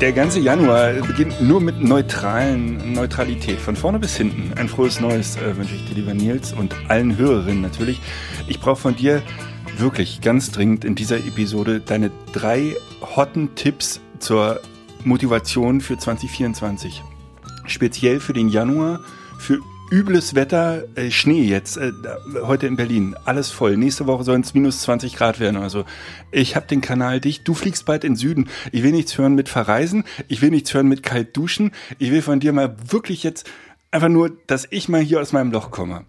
Der, ganze Januar beginnt nur mit neutralen Neutralität, von vorne bis hinten. Ein frohes Neues äh, wünsche ich dir, lieber Nils, und allen Hörerinnen natürlich. Ich brauche von dir wirklich ganz dringend in dieser Episode deine drei hotten Tipps zur Motivation für 2024. Speziell für den Januar, für übles Wetter, äh, Schnee jetzt, äh, heute in Berlin, alles voll. Nächste Woche sollen es minus 20 Grad werden. Also ich habe den Kanal dicht. Du fliegst bald in Süden. Ich will nichts hören mit Verreisen. Ich will nichts hören mit kalt duschen. Ich will von dir mal wirklich jetzt einfach nur, dass ich mal hier aus meinem Loch komme.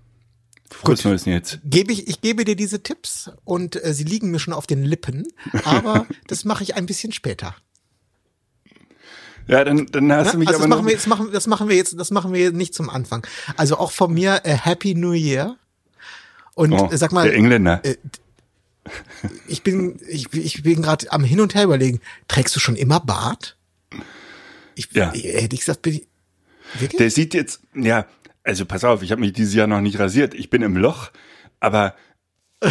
Frohes Neues jetzt. Gebe ich, ich gebe dir diese Tipps und äh, sie liegen mir schon auf den Lippen, aber das mache ich ein bisschen später. Ja, dann, dann hast Ne? du mich also aber das machen wir jetzt machen das machen wir jetzt das machen wir nicht zum Anfang. Also auch von mir äh, Happy New Year. Und oh, äh, sag mal, der Engländer. äh, ich bin ich, ich bin gerade am hin und her überlegen. Trägst du schon immer Bart? Ich, Ja. hätte ich gesagt, bin ich, wirklich? Der sieht jetzt, ja, also pass auf, ich habe mich dieses Jahr noch nicht rasiert. Ich bin im Loch, aber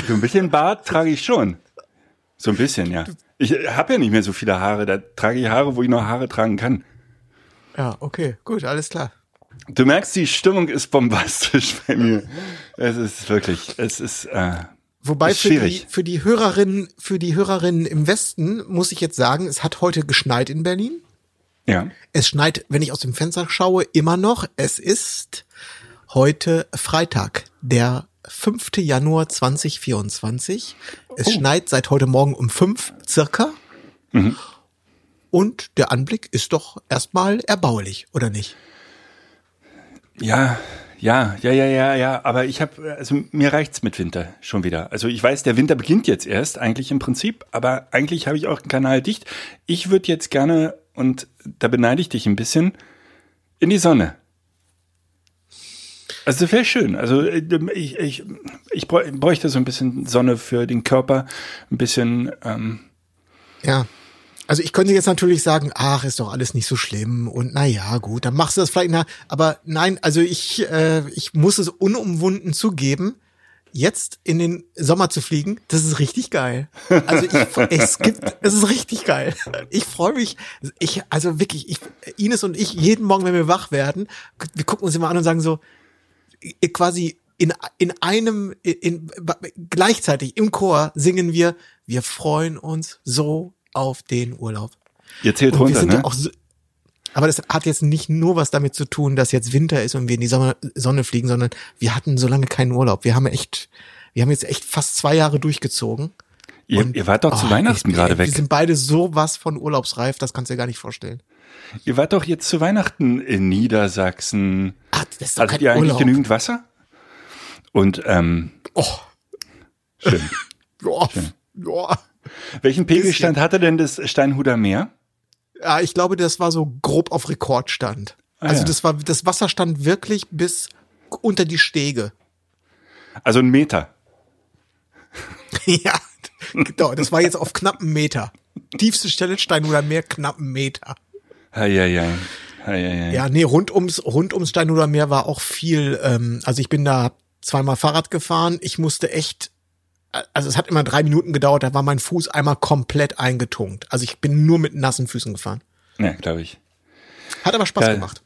so ein bisschen Bart trage ich schon. So ein bisschen, ja. Ich habe ja nicht mehr so viele Haare. Da trage ich Haare, wo ich noch Haare tragen kann. ja, okay, gut, alles klar. Du merkst, die Stimmung ist bombastisch bei mir. Es ist wirklich, es ist, äh, Wobei Ist für die, schwierig. für die Hörerinnen, für die Hörerinnen im Westen muss ich jetzt sagen, es hat heute geschneit in Berlin. ja. Es schneit, wenn ich aus dem Fenster schaue, immer noch. Es ist heute Freitag, der 5. Januar 2024. Es schneit seit heute Morgen um fünf circa. Und der Anblick ist doch erstmal erbaulich, oder nicht? Ja, ja, ja, ja, ja, ja, aber ich habe, also mir reicht's mit Winter schon wieder. Also ich weiß, der Winter beginnt jetzt erst, eigentlich im Prinzip, aber eigentlich habe ich auch den Kanal dicht. Ich würde jetzt gerne, und da beneide ich dich ein bisschen, in die Sonne. Also das wäre schön. Also äh, ich, ich, ich bräu- bräuchte so ein bisschen Sonne für den Körper, ein bisschen, ähm, Ja. Also ich könnte jetzt natürlich sagen, ach, ist doch alles nicht so schlimm und na ja, gut, dann machst du das vielleicht, na, aber nein, also ich, äh, ich muss es unumwunden zugeben, jetzt in den Sommer zu fliegen, das ist richtig geil. Also ich, es gibt, es ist richtig geil. Ich freue mich, ich, also wirklich, ich, Ines und ich, jeden Morgen, wenn wir wach werden, wir gucken uns immer an und sagen so, quasi in, in einem, in, in, gleichzeitig im Chor singen wir, wir freuen uns so auf den Urlaub. ihr zählt Und wir runter, sind ne? ja auch so, aber das hat jetzt nicht nur was damit zu tun, dass jetzt Winter ist und wir in die Sonne, Sonne fliegen, sondern wir hatten so lange keinen Urlaub. Wir haben echt, wir haben jetzt echt fast zwei Jahre durchgezogen. ihr, Und- ihr wart doch zu Oh, Weihnachten ich- gerade Wir weg. sind beide so was von urlaubsreif, das kannst du dir gar nicht vorstellen. Ihr wart doch jetzt zu Weihnachten in Niedersachsen. Ah, das ist doch Hattet ihr eigentlich Urlaub. genügend Wasser? Und ähm, Oh, schön. ja, ja. Welchen Pegelstand hatte denn das Steinhuder Meer? Ja, ich glaube, das war so grob auf Rekordstand. Ah, also ja. das war, das Wasser stand wirklich bis unter die Stege. Also ein Meter. ja, genau, das war jetzt auf knappen Meter. Tiefste Stelle Steinhuder Meer, knappen Meter. Eieiei. Eieiei. Ja, nee, rund ums, rund ums Steinhuder Meer war auch viel, ähm, also ich bin da zweimal Fahrrad gefahren, ich musste echt, also es hat immer drei Minuten gedauert, da war mein Fuß einmal komplett eingetunkt. Also ich bin nur mit nassen Füßen gefahren. Ja, glaube ich. Hat aber Spaß Geil. gemacht.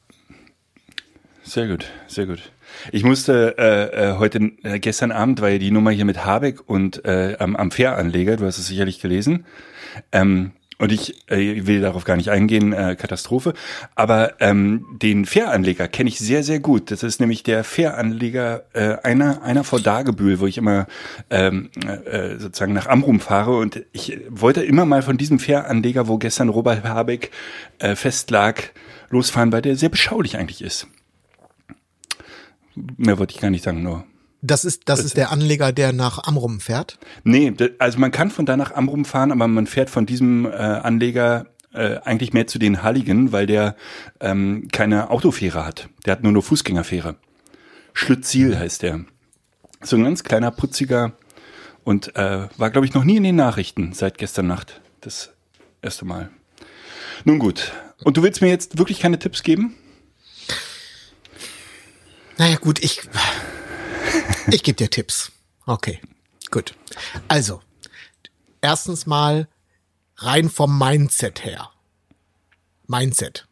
Sehr gut, sehr gut. Ich musste äh, äh, heute, äh, gestern Abend war ja die Nummer hier mit Habeck und äh, am, am Fähranleger, du hast es sicherlich gelesen. Ähm, und ich äh, will darauf gar nicht eingehen, äh, Katastrophe. Aber ähm, den Fähranleger kenne ich sehr, sehr gut. Das ist nämlich der Fähranleger äh, einer, einer vor Dagebühl, wo ich immer ähm, äh, sozusagen nach Amrum fahre. Und ich wollte immer mal von diesem Fähranleger, wo gestern Robert Habeck äh, festlag, losfahren, weil der sehr beschaulich eigentlich ist. Mehr wollte ich gar nicht sagen, nur. Das ist, das ist der Anleger, der nach Amrum fährt. Nee, also man kann von da nach Amrum fahren, aber man fährt von diesem äh, Anleger äh, eigentlich mehr zu den Halligen, weil der ähm, keine Autofähre hat. Der hat nur eine Fußgängerfähre. Schlütziel heißt der. So ein ganz kleiner, putziger und äh, war, glaube ich, noch nie in den Nachrichten seit gestern Nacht. Das erste Mal. Nun gut. Und du willst mir jetzt wirklich keine Tipps geben? Naja, gut, ich, ich gebe dir Tipps. Okay, gut. Also, erstens mal rein vom Mindset her. Mindset.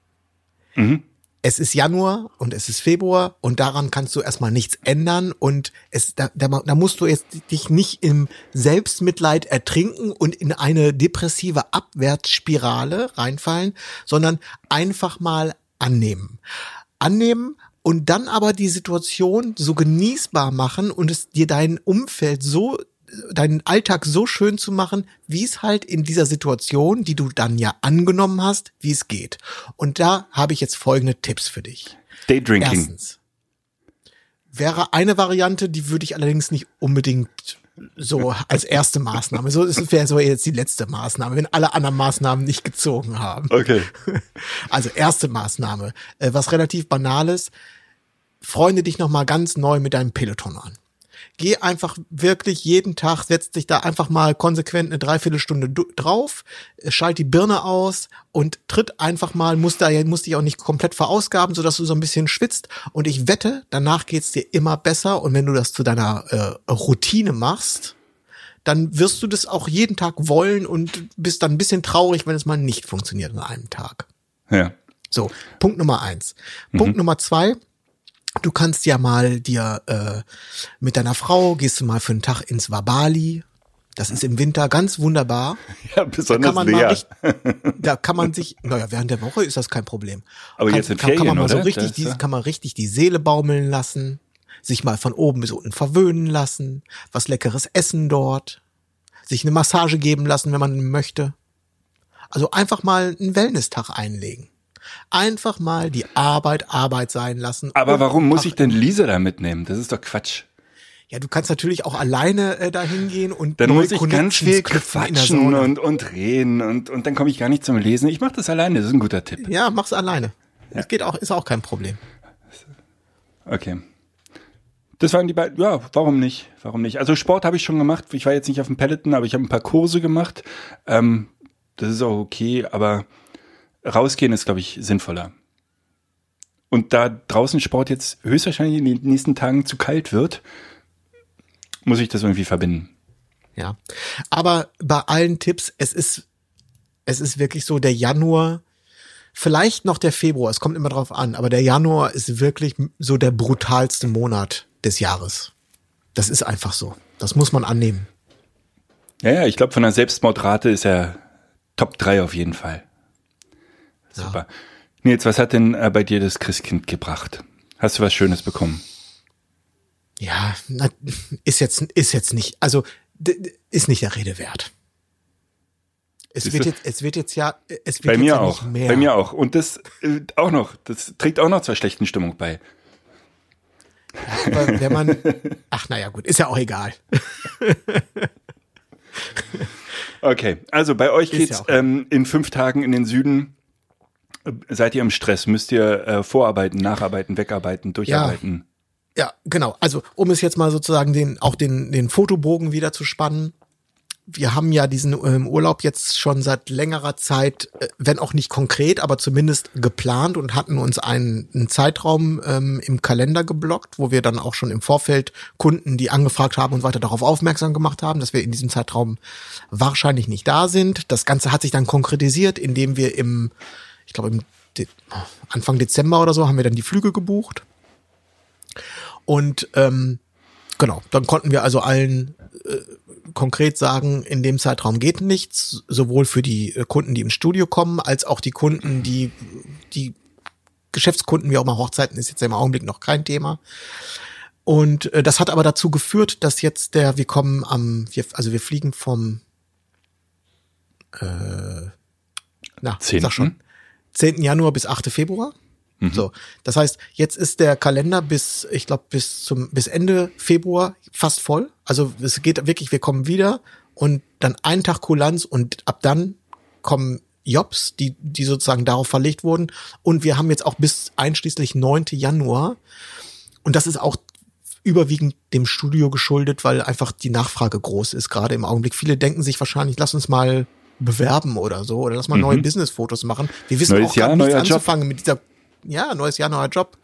Mhm. Es ist Januar und es ist Februar und daran kannst du erstmal nichts ändern und es, da, da, da musst du jetzt dich nicht im Selbstmitleid ertrinken und in eine depressive Abwärtsspirale reinfallen, sondern einfach mal annehmen. Annehmen und dann aber die Situation so genießbar machen und es dir dein Umfeld so deinen Alltag so schön zu machen, wie es halt in dieser Situation, die du dann ja angenommen hast, wie es geht. Und da habe ich jetzt folgende Tipps für dich. Daydrinking. Erstens wäre eine Variante, die würde ich allerdings nicht unbedingt so als erste Maßnahme. So es wäre so jetzt die letzte Maßnahme, wenn alle anderen Maßnahmen nicht gezogen haben. Okay. Also erste Maßnahme, äh, was relativ banales, freunde dich noch mal ganz neu mit deinem Peloton an. Geh einfach wirklich jeden Tag, setz dich da einfach mal konsequent eine Dreiviertelstunde drauf, schalt die Birne aus und tritt einfach mal, musst da musst dich auch nicht komplett verausgaben, sodass du so ein bisschen schwitzt. Und ich wette, danach geht's dir immer besser. Und wenn du das zu deiner äh, Routine machst, dann wirst du das auch jeden Tag wollen und bist dann ein bisschen traurig, wenn es mal nicht funktioniert an einem Tag. Ja. So, Punkt Nummer eins. Punkt Nummer zwei. Du kannst ja mal dir äh, mit deiner Frau gehst du mal für einen Tag ins Wabali. Das ist im Winter ganz wunderbar. Ja, Da besonders kann man mal wer. richtig, da kann man sich, naja, während der Woche ist das kein Problem. Aber kann, jetzt in kann, kann man Ferien, mal so oder? richtig, die, kann man richtig die Seele baumeln lassen, sich mal von oben bis unten verwöhnen lassen, was leckeres essen dort, sich eine Massage geben lassen, wenn man möchte. Also einfach mal einen Wellness-Tag einlegen. Einfach mal die Arbeit Arbeit sein lassen. Aber warum muss ich denn Lisa da mitnehmen? Das ist doch Quatsch. Ja, du kannst natürlich auch alleine äh, dahin gehen und Dann muss ich ganz viel quatschen und, und reden und, und dann komme ich gar nicht zum Lesen. Ich mache das alleine, das ist ein guter Tipp. Ja, mach's alleine. Das geht auch, ist auch kein Problem. Okay. Das waren die beiden, ja, warum nicht? Warum nicht? Also Sport habe ich schon gemacht. Ich war jetzt nicht auf dem Peloton, aber ich habe ein paar Kurse gemacht. Ähm, das ist auch okay, aber rausgehen ist, glaube ich, sinnvoller. Und da draußen Sport jetzt höchstwahrscheinlich in den nächsten Tagen zu kalt wird, muss ich das irgendwie verbinden. Ja. Aber bei allen Tipps, es ist, es ist wirklich so, der Januar, vielleicht noch der Februar, es kommt immer drauf an, aber der Januar ist wirklich so der brutalste Monat des Jahres. Das ist einfach so. Das muss man annehmen. Ja, ja, ich glaube, von der Selbstmordrate ist er Top 3 auf jeden Fall. Ja. Super. Nils, was hat denn äh, bei dir das Christkind gebracht? Hast du was Schönes bekommen? Ja, ist jetzt, ist jetzt nicht, also, ist nicht der Rede wert. Es wird jetzt, es wird jetzt ja, es wird Bei jetzt mir ja auch. mehr. Bei mir auch. Und das äh, auch noch. Das trägt auch noch zur schlechten Stimmung bei. Aber wenn man, ach naja, gut, ist ja auch egal. Okay, also bei euch Ist geht's ja ähm, in fünf Tagen in den Süden. Seid ihr im Stress? Müsst ihr äh, vorarbeiten, nacharbeiten, wegarbeiten, durcharbeiten? Ja, genau. Also, um es jetzt mal sozusagen den, auch den, den Fotobogen wieder zu spannen. Wir haben ja diesen ähm, Urlaub jetzt schon seit längerer Zeit, äh, wenn auch nicht konkret, aber zumindest geplant und hatten uns einen, einen Zeitraum ähm, im Kalender geblockt, wo wir dann auch schon im Vorfeld Kunden, die angefragt haben und weiter darauf aufmerksam gemacht haben, dass wir in diesem Zeitraum wahrscheinlich nicht da sind. Das Ganze hat sich dann konkretisiert, indem wir im, ich glaube im De Anfang Dezember oder so haben wir dann die Flüge gebucht. Und ähm, genau, dann konnten wir also allen äh, konkret sagen, in dem Zeitraum geht nichts, sowohl für die äh, Kunden, die ins Studio kommen, als auch die Kunden, die die Geschäftskunden, wie auch immer Hochzeiten ist jetzt im Augenblick noch kein Thema. Und äh, das hat aber dazu geführt, dass jetzt der, wir kommen am, wir, also wir fliegen vom äh, na, Zehnten? sag schon, 10. Januar bis 8. Februar. So, das heißt, jetzt ist der Kalender bis, ich glaube, bis zum bis Ende Februar fast voll. Also es geht wirklich, wir kommen wieder und dann einen Tag Kulanz und ab dann kommen Jobs, die, die sozusagen darauf verlegt wurden. Und wir haben jetzt auch bis einschließlich 9. Januar. Und das ist auch überwiegend dem Studio geschuldet, weil einfach die Nachfrage groß ist, gerade im Augenblick. Viele denken sich wahrscheinlich, lass uns mal bewerben oder so, oder lass mal Mhm. neue Business-Fotos machen. Wir wissen Neues auch Jahr, nichts neuer Job. anzufangen mit dieser, ja, neues Jahr, neuer Job.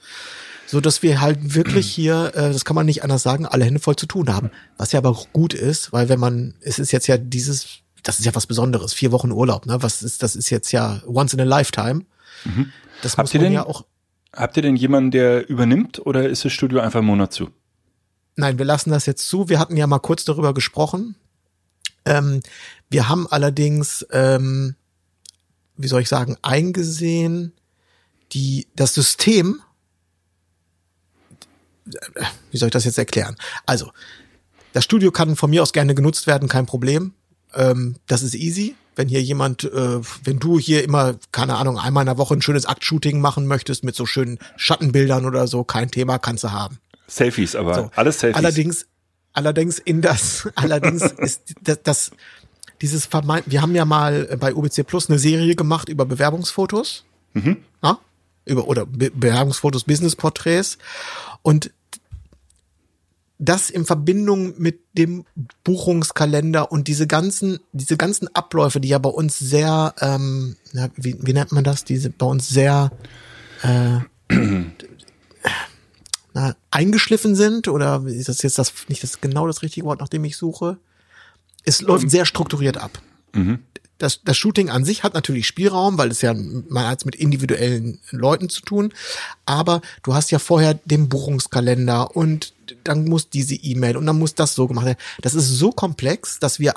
So dass wir halt wirklich hier, äh, das kann man nicht anders sagen, alle Hände voll zu tun haben. Was ja aber auch gut ist, weil wenn man, es ist jetzt ja dieses, das ist ja was Besonderes, vier Wochen Urlaub, ne? Was ist, das ist jetzt ja once in a lifetime. Das Mhm. Habt muss ihr man denn- ja auch, Habt ihr denn jemanden, der übernimmt oder ist das Studio einfach einen Monat zu? Nein, wir lassen das jetzt zu. Wir hatten ja mal kurz darüber gesprochen. Ähm, wir haben allerdings, ähm, wie soll ich sagen, eingesehen, die das System. Wie soll ich das jetzt erklären? Also, das Studio kann von mir aus gerne genutzt werden, kein Problem. Ähm, das ist easy. Wenn hier jemand, äh, wenn du hier immer, keine Ahnung, einmal in der Woche ein schönes Aktshooting machen möchtest mit so schönen Schattenbildern oder so, kein Thema, kannst du haben. Selfies, aber So. alles Selfies. Allerdings, allerdings in das, allerdings ist das, das dieses vermeint, wir haben ja mal bei UBC Plus eine Serie gemacht über Bewerbungsfotos, ja? über oder Be Bewerbungsfotos, Business-Porträts und das in Verbindung mit dem Buchungskalender und diese ganzen, diese ganzen Abläufe, die ja bei uns sehr, ähm, na, wie, wie nennt man das? Diese bei uns sehr äh, na, eingeschliffen sind oder ist das jetzt das nicht das genau das richtige Wort, nach dem ich suche? Es läuft sehr strukturiert ab. Das, das Shooting an sich hat natürlich Spielraum, weil es ja man hat es mit individuellen Leuten zu tun, aber du hast ja vorher den Buchungskalender und dann muss diese E-Mail und dann muss das so gemacht werden. Das ist so komplex, dass wir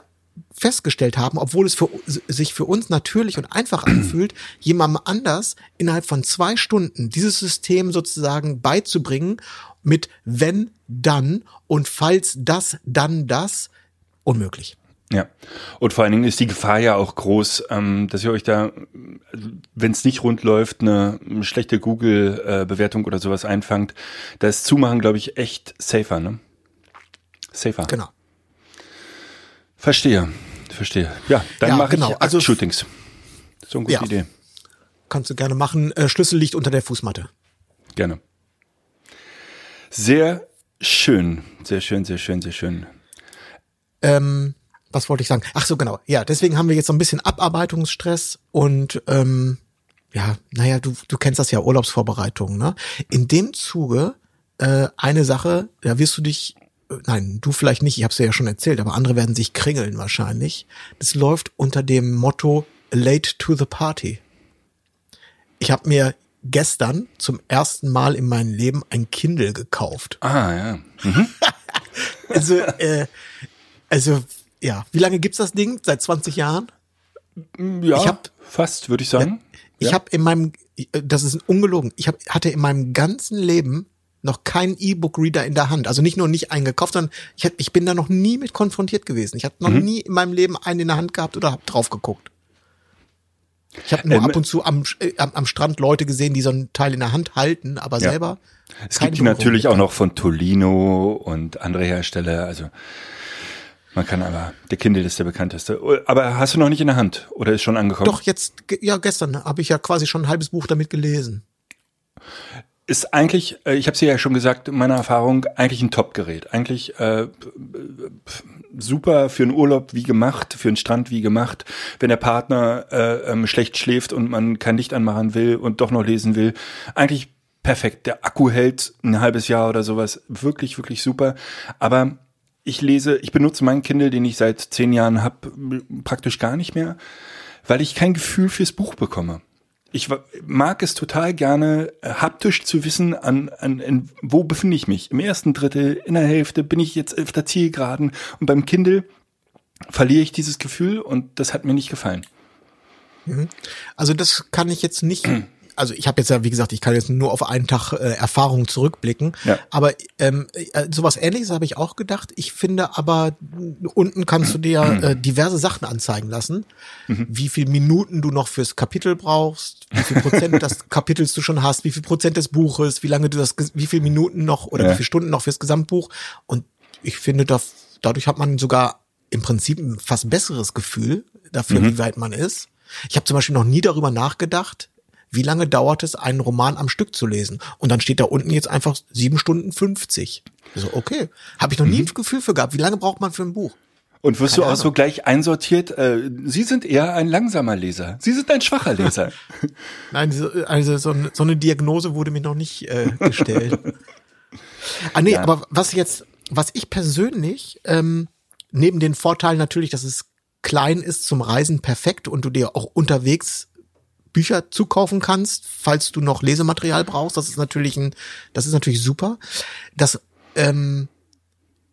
festgestellt haben, obwohl es für, sich für uns natürlich und einfach anfühlt, jemandem anders innerhalb von zwei Stunden dieses System sozusagen beizubringen mit wenn, dann und falls das, dann das, unmöglich. Ja. Und vor allen Dingen ist die Gefahr ja auch groß, ähm, dass ihr euch da, wenn es nicht rund läuft, eine schlechte Google-Bewertung oder sowas einfangt. Da ist Zumachen, glaube ich, echt safer, ne? Safer. Genau. Verstehe. Verstehe. Ja, dann Ja, mache genau. ich Also- Shootings. So eine gute Ja. Idee. Kannst du gerne machen. Äh, Schlüssel liegt unter der Fußmatte. Gerne. Sehr schön. Sehr schön, sehr schön, sehr schön. Ähm, was wollte ich sagen? Ach so, genau. Ja, deswegen haben wir jetzt so ein bisschen Abarbeitungsstress und ähm, ja, naja, du, du kennst das ja, Urlaubsvorbereitungen, ne? In dem Zuge äh, eine Sache, da wirst du dich, nein, du vielleicht nicht, ich habe es dir ja schon erzählt, aber andere werden sich kringeln wahrscheinlich. Das läuft unter dem Motto Late to the Party. Ich habe mir gestern zum ersten Mal in meinem Leben ein Kindle gekauft. Ah, ja. Also, äh, also, ja, wie lange gibt's das Ding? Seit 20 Jahren? Ja, Ich hab- fast, würde ich sagen. Ich Ja. habe in meinem, das ist ungelogen, ich hab, hatte in meinem ganzen Leben noch keinen E-Book-Reader in der Hand. Also nicht nur nicht eingekauft, sondern ich, hab, ich bin da noch nie mit konfrontiert gewesen. Ich habe noch Mhm. nie in meinem Leben einen in der Hand gehabt oder hab drauf geguckt. Ich habe nur Ähm, ab und zu am, äh, am, Strand Leute gesehen, die so ein Teil in der Hand halten, aber Ja. selber. Es gibt die natürlich auch noch von Tolino und andere Hersteller. Also man kann aber, der Kindle ist der bekannteste. Aber hast du noch nicht in der Hand oder ist schon angekommen? Doch, jetzt, ja, gestern habe ich ja quasi schon ein halbes Buch damit gelesen. Ist eigentlich, äh, ich habe es ja schon gesagt, in meiner Erfahrung, eigentlich ein Top-Gerät. Eigentlich äh, super für einen Urlaub wie gemacht, für einen Strand wie gemacht. Wenn der Partner äh, ähm, schlecht schläft und man kein Licht anmachen will und doch noch lesen will, eigentlich perfekt. Der Akku hält ein halbes Jahr oder sowas. Wirklich, wirklich super. Aber ich lese, ich benutze meinen Kindle, den ich seit zehn Jahren habe, praktisch gar nicht mehr, weil ich kein Gefühl fürs Buch bekomme. Ich mag es total gerne, äh, haptisch zu wissen, an, an, an wo befinde ich mich. Im ersten Drittel, in der Hälfte, bin ich jetzt auf der Zielgeraden. Und beim Kindle verliere ich dieses Gefühl und das hat mir nicht gefallen. Also das kann ich jetzt nicht. Also ich habe jetzt ja, wie gesagt, ich kann jetzt nur auf einen Tag äh, Erfahrung zurückblicken. Ja. Aber ähm, äh, sowas Ähnliches habe ich auch gedacht. Ich finde aber unten kannst du dir äh, diverse Sachen anzeigen lassen, wie viel Minuten du noch fürs Kapitel brauchst, wie viel Prozent des Kapitels du schon hast, wie viel Prozent des Buches, wie lange du das, wie viel Minuten noch oder Ja. wie viele Stunden noch fürs Gesamtbuch. Und ich finde, da, dadurch hat man sogar im Prinzip ein fast besseres Gefühl dafür, wie weit man ist. Ich habe zum Beispiel noch nie darüber nachgedacht, wie lange dauert es, einen Roman am Stück zu lesen. Und dann steht da unten jetzt einfach sieben Stunden 50. So, okay. Habe ich noch nie ein Gefühl für gehabt. Wie lange braucht man für ein Buch? Und wirst Keine du auch so Ahnung. gleich einsortiert, äh, Sie sind eher ein langsamer Leser. Sie sind ein schwacher Leser. Nein, so- also so, eine- so eine Diagnose wurde mir noch nicht äh, gestellt. ah nee, Ja. aber was jetzt, was ich persönlich, ähm, neben den Vorteilen natürlich, dass es klein ist zum Reisen perfekt und du dir auch unterwegs Bücher zukaufen kannst, falls du noch Lesematerial brauchst, das ist natürlich ein, das ist natürlich super. Das ähm,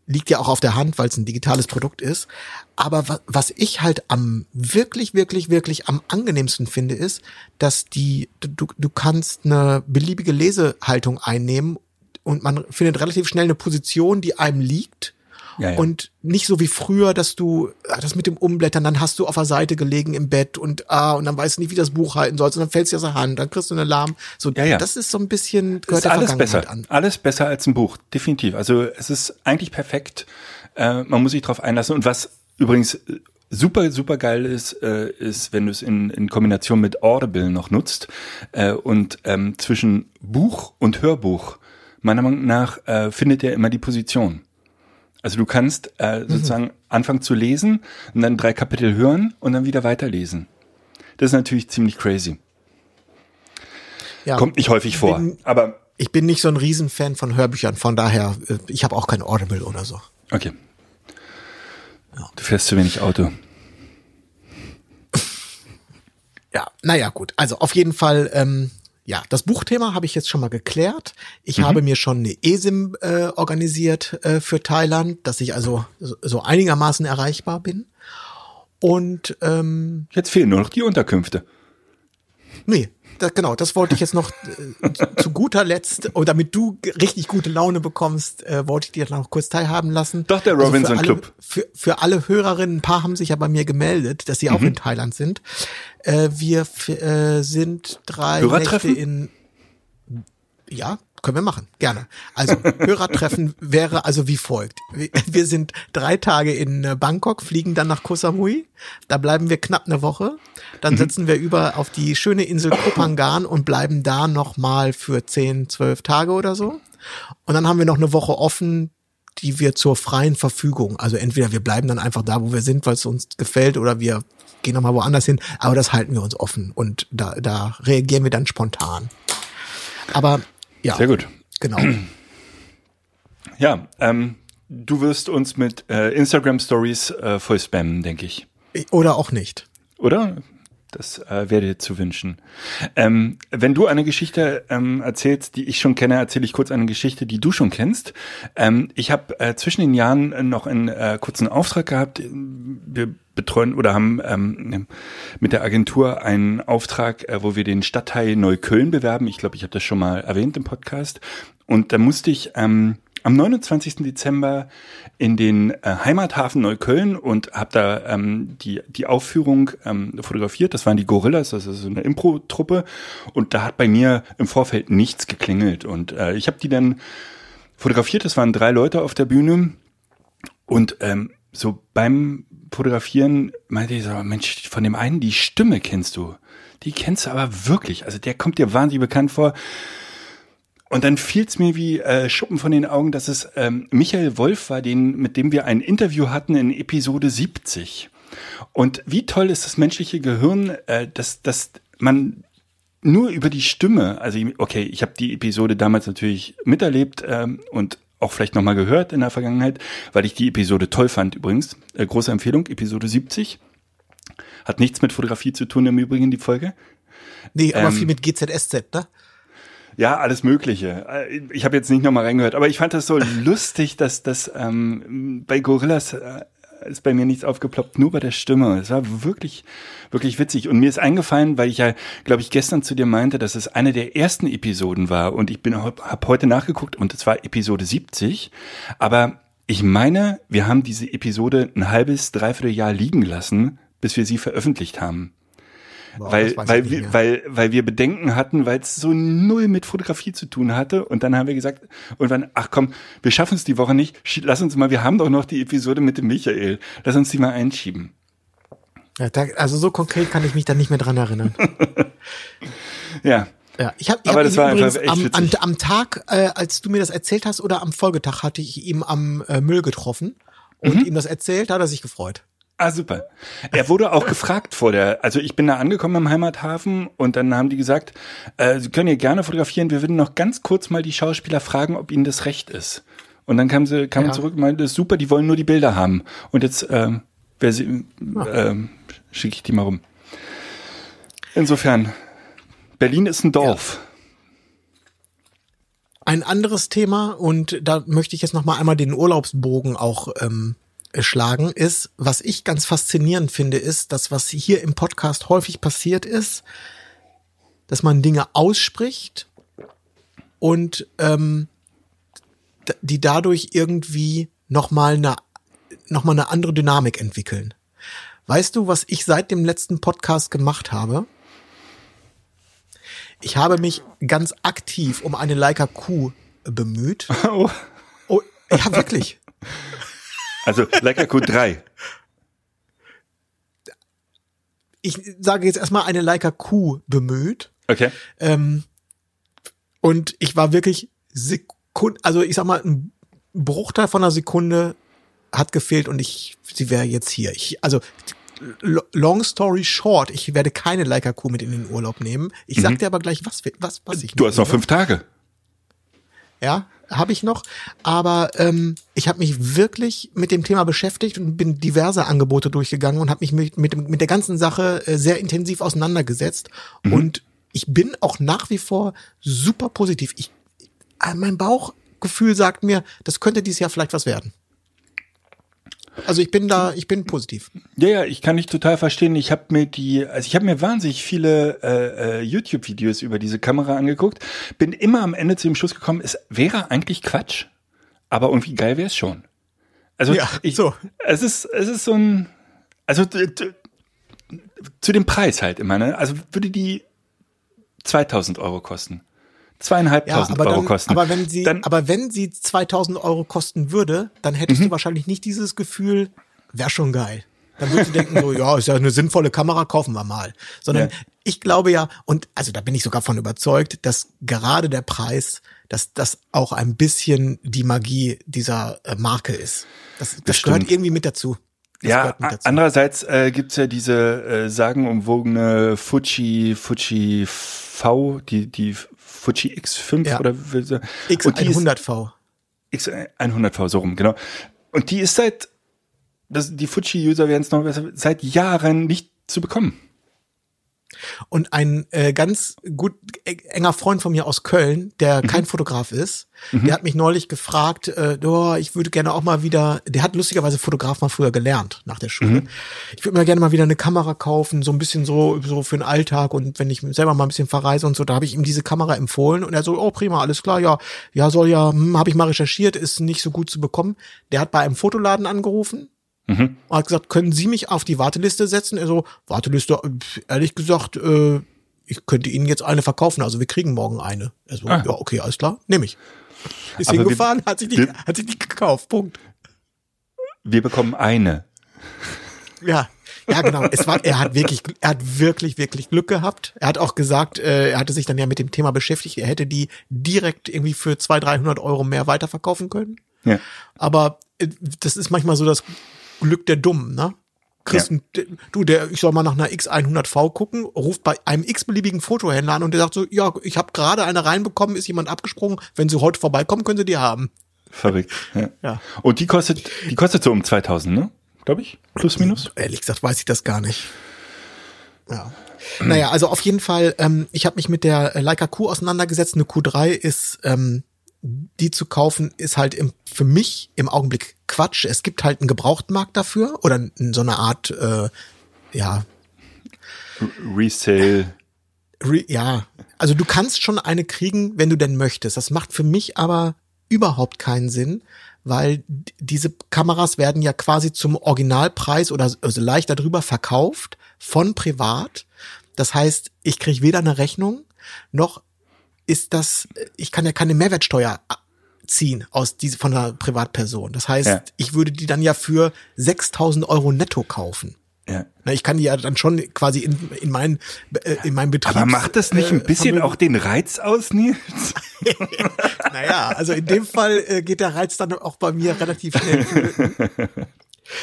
liegt ja auch auf der Hand, weil es ein digitales Produkt ist. Aber wa was ich halt am wirklich, wirklich, wirklich am angenehmsten finde, ist, dass die, du, du kannst eine beliebige Lesehaltung einnehmen und man findet relativ schnell eine Position, die einem liegt. Ja, ja. Und nicht so wie früher, dass du ah, das mit dem Umblättern, dann hast du auf der Seite gelegen im Bett und ah, und dann weißt du nicht, wie das Buch halten sollst, und dann fällst du aus der Hand, dann kriegst du einen Alarm. So, Ja, ja. das ist so ein bisschen, gehört ist alles besser. an. Alles besser als ein Buch, definitiv. Also es ist eigentlich perfekt. Äh, man muss sich drauf einlassen. Und was übrigens super, super geil ist, äh, ist, wenn du es in, in Kombination mit Audible noch nutzt äh, und ähm, zwischen Buch und Hörbuch, meiner Meinung nach, äh, findet er immer die Position. Also du kannst äh, sozusagen anfangen zu lesen und dann drei Kapitel hören und dann wieder weiterlesen. Das ist natürlich ziemlich crazy. Ja. Kommt nicht häufig vor, Bin- aber Ich bin nicht so ein Riesenfan von Hörbüchern, von daher, äh, ich habe auch kein Audible oder so. Okay. Du fährst zu wenig Auto. Ja, naja, gut. Also auf jeden Fall, ähm, ja, das Buchthema habe ich jetzt schon mal geklärt. Ich habe mir schon eine eSIM äh, organisiert äh, für Thailand, dass ich also so, so einigermaßen erreichbar bin. Und ähm, Jetzt fehlen nur noch die Unterkünfte. nee, da, genau, das wollte ich jetzt noch äh, zu, guter Letzt, und damit du richtig gute Laune bekommst, äh, wollte ich dir noch kurz teilhaben lassen. Doch, der Also für Robinson alle, Club. Für, für alle Hörerinnen, ein paar haben sich ja bei mir gemeldet, dass sie Mhm. auch in Thailand sind. Äh, wir äh, sind drei Nächte in ja, können wir machen, gerne. Also Hörertreffen wäre also wie folgt. Wir- sind drei Tage in äh, Bangkok, fliegen dann nach Koh Samui. Da bleiben wir knapp eine Woche. Dann setzen wir über auf die schöne Insel Koh Phangan und bleiben da noch mal für zehn, zwölf Tage oder so. Und dann haben wir noch eine Woche offen, die wir zur freien Verfügung. Also entweder wir bleiben dann einfach da, wo wir sind, weil es uns gefällt, oder wir gehen noch mal woanders hin. Aber das halten wir uns offen und da, da reagieren wir dann spontan. Aber ja, Sehr gut. genau. Ja, ähm, du wirst uns mit äh, Instagram Stories äh, voll spammen, denke ich. Oder auch nicht. Oder? Das äh, wäre dir zu wünschen. Ähm, wenn du eine Geschichte ähm, erzählst, die ich schon kenne, erzähle ich kurz eine Geschichte, die du schon kennst. Ähm, ich habe äh, zwischen den Jahren noch einen äh, kurzen Auftrag gehabt. Wir betreuen oder haben ähm, mit der Agentur einen Auftrag, äh, wo wir den Stadtteil Neukölln bewerben. Ich glaube, ich habe das schon mal erwähnt im Podcast. Und da musste ich ähm, am 29. Dezember in den äh, Heimathafen Neukölln und habe da ähm, die, die Aufführung ähm, fotografiert. Das waren die Gorillas, das ist so eine Impro-Truppe. Und da hat bei mir im Vorfeld nichts geklingelt. Und äh, ich habe die dann fotografiert. Das waren drei Leute auf der Bühne. Und ähm, so beim Fotografieren meinte ich so, Mensch, von dem einen, die Stimme kennst du. Die kennst du aber wirklich. Also der kommt dir wahnsinnig bekannt vor. Und dann fiel es mir wie äh, Schuppen von den Augen, dass es ähm, Michael Wolf war, den, mit dem wir ein Interview hatten in Episode 70. Und wie toll ist das menschliche Gehirn, äh, dass, dass man nur über die Stimme, also okay, ich habe die Episode damals natürlich miterlebt ähm, und auch vielleicht nochmal gehört in der Vergangenheit, weil ich die Episode toll fand übrigens. Äh, große Empfehlung, Episode 70. Hat nichts mit Fotografie zu tun im Übrigen, die Folge. Nee, aber Ähm, viel mit GZSZ, ne? Ja, alles Mögliche. Ich habe jetzt nicht nochmal reingehört, aber ich fand das so lustig, dass das ähm, bei Gorillas äh, ist bei mir nichts aufgeploppt, nur bei der Stimme. Es war wirklich, wirklich witzig. Und mir ist eingefallen, weil ich ja, glaube ich, gestern zu dir meinte, dass es eine der ersten Episoden war. Und ich bin habe heute nachgeguckt und es war Episode 70. Aber ich meine, wir haben diese Episode ein halbes, dreiviertel Jahr liegen lassen, bis wir sie veröffentlicht haben weil, weil, wir, weil, weil wir Bedenken hatten, weil es so null mit Fotografie zu tun hatte. Und dann haben wir gesagt, irgendwann, ach komm, wir schaffen es die Woche nicht. Lass uns mal, wir haben doch noch die Episode mit dem Michael. Lass uns die mal einschieben. Ja, da, also so konkret kann ich mich da nicht mehr dran erinnern. Ja. Ja, ich habe ich Aber hab das einfach echt am, am, am Tag, äh, als du mir das erzählt hast, oder am Folgetag hatte ich ihn am äh, Müll getroffen und Mhm. ihm das erzählt, da hat er sich gefreut. Ah, super. Er wurde auch gefragt vor der, also ich bin da angekommen im Heimathafen und dann haben die gesagt, äh, Sie können hier gerne fotografieren, wir würden noch ganz kurz mal die Schauspieler fragen, ob ihnen das recht ist. Und dann kam sie, kam Ja. zurück und meinte, das ist super, die wollen nur die Bilder haben. Und jetzt, ähm, wer sie, ähm, schicke ich die mal rum. Insofern, Berlin ist ein Dorf. Ein anderes Thema, und da möchte ich jetzt noch mal einmal den Urlaubsbogen auch ähm, schlagen, ist, was ich ganz faszinierend finde, ist, dass was hier im Podcast häufig passiert ist, dass man Dinge ausspricht und ähm, die dadurch irgendwie noch mal eine noch mal eine andere Dynamik entwickeln. Weißt du, was ich seit dem letzten Podcast gemacht habe? Ich habe mich ganz aktiv um eine Leica Q bemüht. Oh. Oh, ja, wirklich. Also Leica Q3. Ich sage jetzt erstmal eine Leica Q bemüht. Okay. Ähm, und ich war wirklich Sekund, also ich sag mal, ein Bruchteil von einer Sekunde hat gefehlt und ich, sie wäre jetzt hier. Ich, also, lo- long story short, ich werde keine Leica Q mit in den Urlaub nehmen. Ich sag dir aber gleich, was, was, was ich Mhm. Du hast noch fünf Tage. Ja, habe ich noch. Aber ähm, ich habe mich wirklich mit dem Thema beschäftigt und bin diverse Angebote durchgegangen und habe mich mit, mit, mit der ganzen Sache äh, sehr intensiv auseinandergesetzt. Und ich bin auch nach wie vor super positiv. Ich, äh, mein Bauchgefühl sagt mir, das könnte dieses Jahr vielleicht was werden. Also ich bin da, ich bin positiv. Ja, ja, ich kann dich total verstehen. Ich habe mir die, also ich habe mir wahnsinnig viele äh, äh, YouTube-Videos über diese Kamera angeguckt, bin immer am Ende zu dem Schluss gekommen, es wäre eigentlich Quatsch, aber irgendwie geil wäre es schon. Also Ja, ich, so. es ist, es ist so ein, also zu dem Preis halt immer, ne? Also würde die 2000 Euro kosten, zweieinhalbtausend aber, Euro dann, kosten. aber wenn sie, dann, aber wenn sie 2000 Euro kosten würde, dann hättest du wahrscheinlich nicht dieses Gefühl, wäre schon geil. Dann würdest du denken so, ja, ist ja eine sinnvolle Kamera, kaufen wir mal. Sondern Ja. ich glaube ja, und also da bin ich sogar von überzeugt, dass gerade der Preis, dass das auch ein bisschen die Magie dieser äh, Marke ist. Das, das, gehört irgendwie mit dazu. Das ja, andererseits äh, gibt's ja diese äh, sagenumwogene Fuji, Fuji V, die, die Fuji X5 Ja. oder wie so- und die ist X100V. X100V, so rum, genau. Und die ist seit, das, die Fuji-User werden es noch besser, seit Jahren nicht zu bekommen. Und ein äh, ganz gut äh, enger Freund von mir aus Köln, der Mhm. kein Fotograf ist, der hat mich neulich gefragt, äh, oh, ich würde gerne auch mal wieder, der hat lustigerweise Fotograf mal früher gelernt nach der Schule. Mhm. Ich würde mir gerne mal wieder eine Kamera kaufen, so ein bisschen so so für den Alltag und wenn ich selber mal ein bisschen verreise und so, da habe ich ihm diese Kamera empfohlen und er so, oh prima, alles klar, ja, ja soll ja, hm, habe ich mal recherchiert, ist nicht so gut zu bekommen. Der hat bei einem Fotoladen angerufen, und hat gesagt, können Sie mich auf die Warteliste setzen? Er so, Warteliste, ehrlich gesagt, äh, ich könnte Ihnen jetzt eine verkaufen, also wir kriegen morgen eine. Er so, Ah. ja, okay, alles klar, nehme ich. Ist Aber wir- hingefahren, hat sich, nicht, wir- hat sich nicht gekauft, Punkt. Wir bekommen eine. Ja, ja, genau. Es war, er hat wirklich, er hat wirklich, wirklich Glück gehabt. Er hat auch gesagt, äh, er hatte sich dann ja mit dem Thema beschäftigt. Er hätte die direkt irgendwie für 200, 300 Euro mehr weiterverkaufen können. Ja. Aber äh, das ist manchmal so das Glück der Dummen, ne? Kriegst Ja. ein- du, der, ich soll mal nach einer X100V gucken, ruft bei einem x-beliebigen Fotohändler an und der sagt so, ja, ich habe gerade eine reinbekommen, ist jemand abgesprungen, wenn Sie heute vorbeikommen, können Sie die haben. Verrückt. Ja. Ja. Und die kostet, die kostet so um 2000, ne? Glaube ich. Plus, minus. Ehrlich gesagt weiß ich das gar nicht. Ja. Naja, also auf jeden Fall, ähm, ich habe mich mit der äh, Leica Q auseinandergesetzt. Eine Q3 ist, ähm, die zu kaufen, ist halt im, für mich im Augenblick Quatsch. Es gibt halt einen Gebrauchtmarkt dafür oder n- so eine Art, äh, ja, Resale. Re ja, also du kannst schon eine kriegen, wenn du denn möchtest. Das macht für mich aber überhaupt keinen Sinn, weil diese Kameras werden ja quasi zum Originalpreis oder also leicht darüber verkauft von privat. Das heißt, ich kriege weder eine Rechnung noch ist das, ich kann ja keine Mehrwertsteuer ziehen aus diese von einer Privatperson. Das heißt, Ja. ich würde die dann ja für 6.000 Euro netto kaufen. Ja. Na, ich kann die ja dann schon quasi in, in mein äh, in meinem Betrieb. Aber macht das nicht ein äh, bisschen Vermögen- auch den Reiz aus, Nils? Naja, also in dem Fall äh, geht der Reiz dann auch bei mir relativ schnell.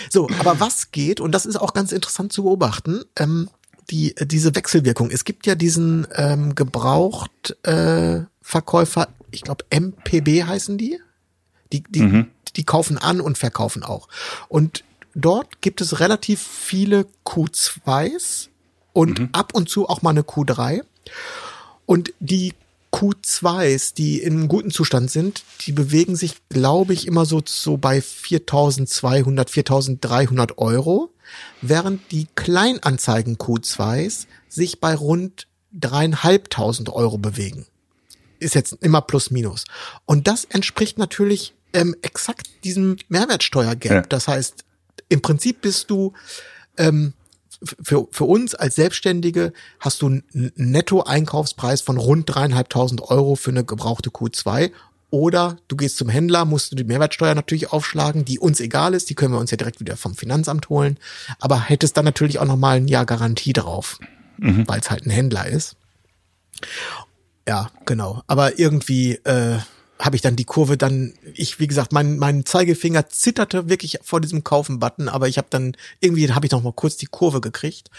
So, aber was geht, und das ist auch ganz interessant zu beobachten, ähm, die, diese Wechselwirkung. Es gibt ja diesen ähm, Gebraucht äh, Verkäufer, ich glaube MPB heißen die. Die, die, die kaufen an und verkaufen auch. Und dort gibt es relativ viele Q2s und ab und zu auch mal eine Q3. Und die Q2s, die in guten Zustand sind, die bewegen sich, glaube ich, immer so, so bei 4.200, 4.300 Euro, während die Kleinanzeigen Q2s sich bei rund dreieinhalbtausend Euro bewegen. Ist jetzt immer plus minus. Und das entspricht natürlich ähm, exakt diesem Mehrwertsteuergap. Ja. Das heißt, im Prinzip bist du ähm, für, für uns als Selbstständige hast du einen Netto-Einkaufspreis von rund dreieinhalbtausend Euro für eine gebrauchte Q2. Oder du gehst zum Händler, musst du die Mehrwertsteuer natürlich aufschlagen, die uns egal ist, die können wir uns ja direkt wieder vom Finanzamt holen. Aber hättest dann natürlich auch nochmal ein Jahr Garantie drauf, weil es halt ein Händler ist. Ja, genau. Aber irgendwie äh, habe ich dann die Kurve dann, ich, wie gesagt, mein, mein Zeigefinger zitterte wirklich vor diesem Kaufen-Button, aber ich habe dann, irgendwie habe ich noch mal kurz die Kurve gekriegt.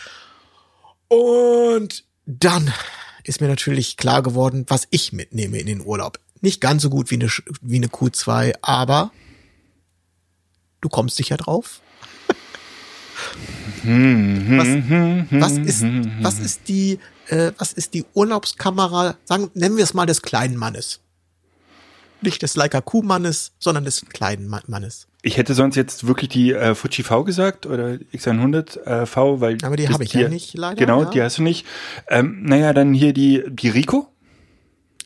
Und dann ist mir natürlich klar geworden, was ich mitnehme in den Urlaub. Nicht ganz so gut wie eine, wie eine Q2, aber du kommst sicher drauf. was, was ist, was ist die, äh, was ist die Urlaubskamera, sagen, nennen wir es mal des kleinen Mannes. Nicht des Leica Q-Mannes, sondern des kleinen Ma- Mannes. Ich hätte sonst jetzt wirklich die äh, Fuji V gesagt oder X100 äh, V, weil Aber die habe ich ja nicht, leider, Genau, ja. die hast du nicht. Ähm, naja, dann hier die die Rico.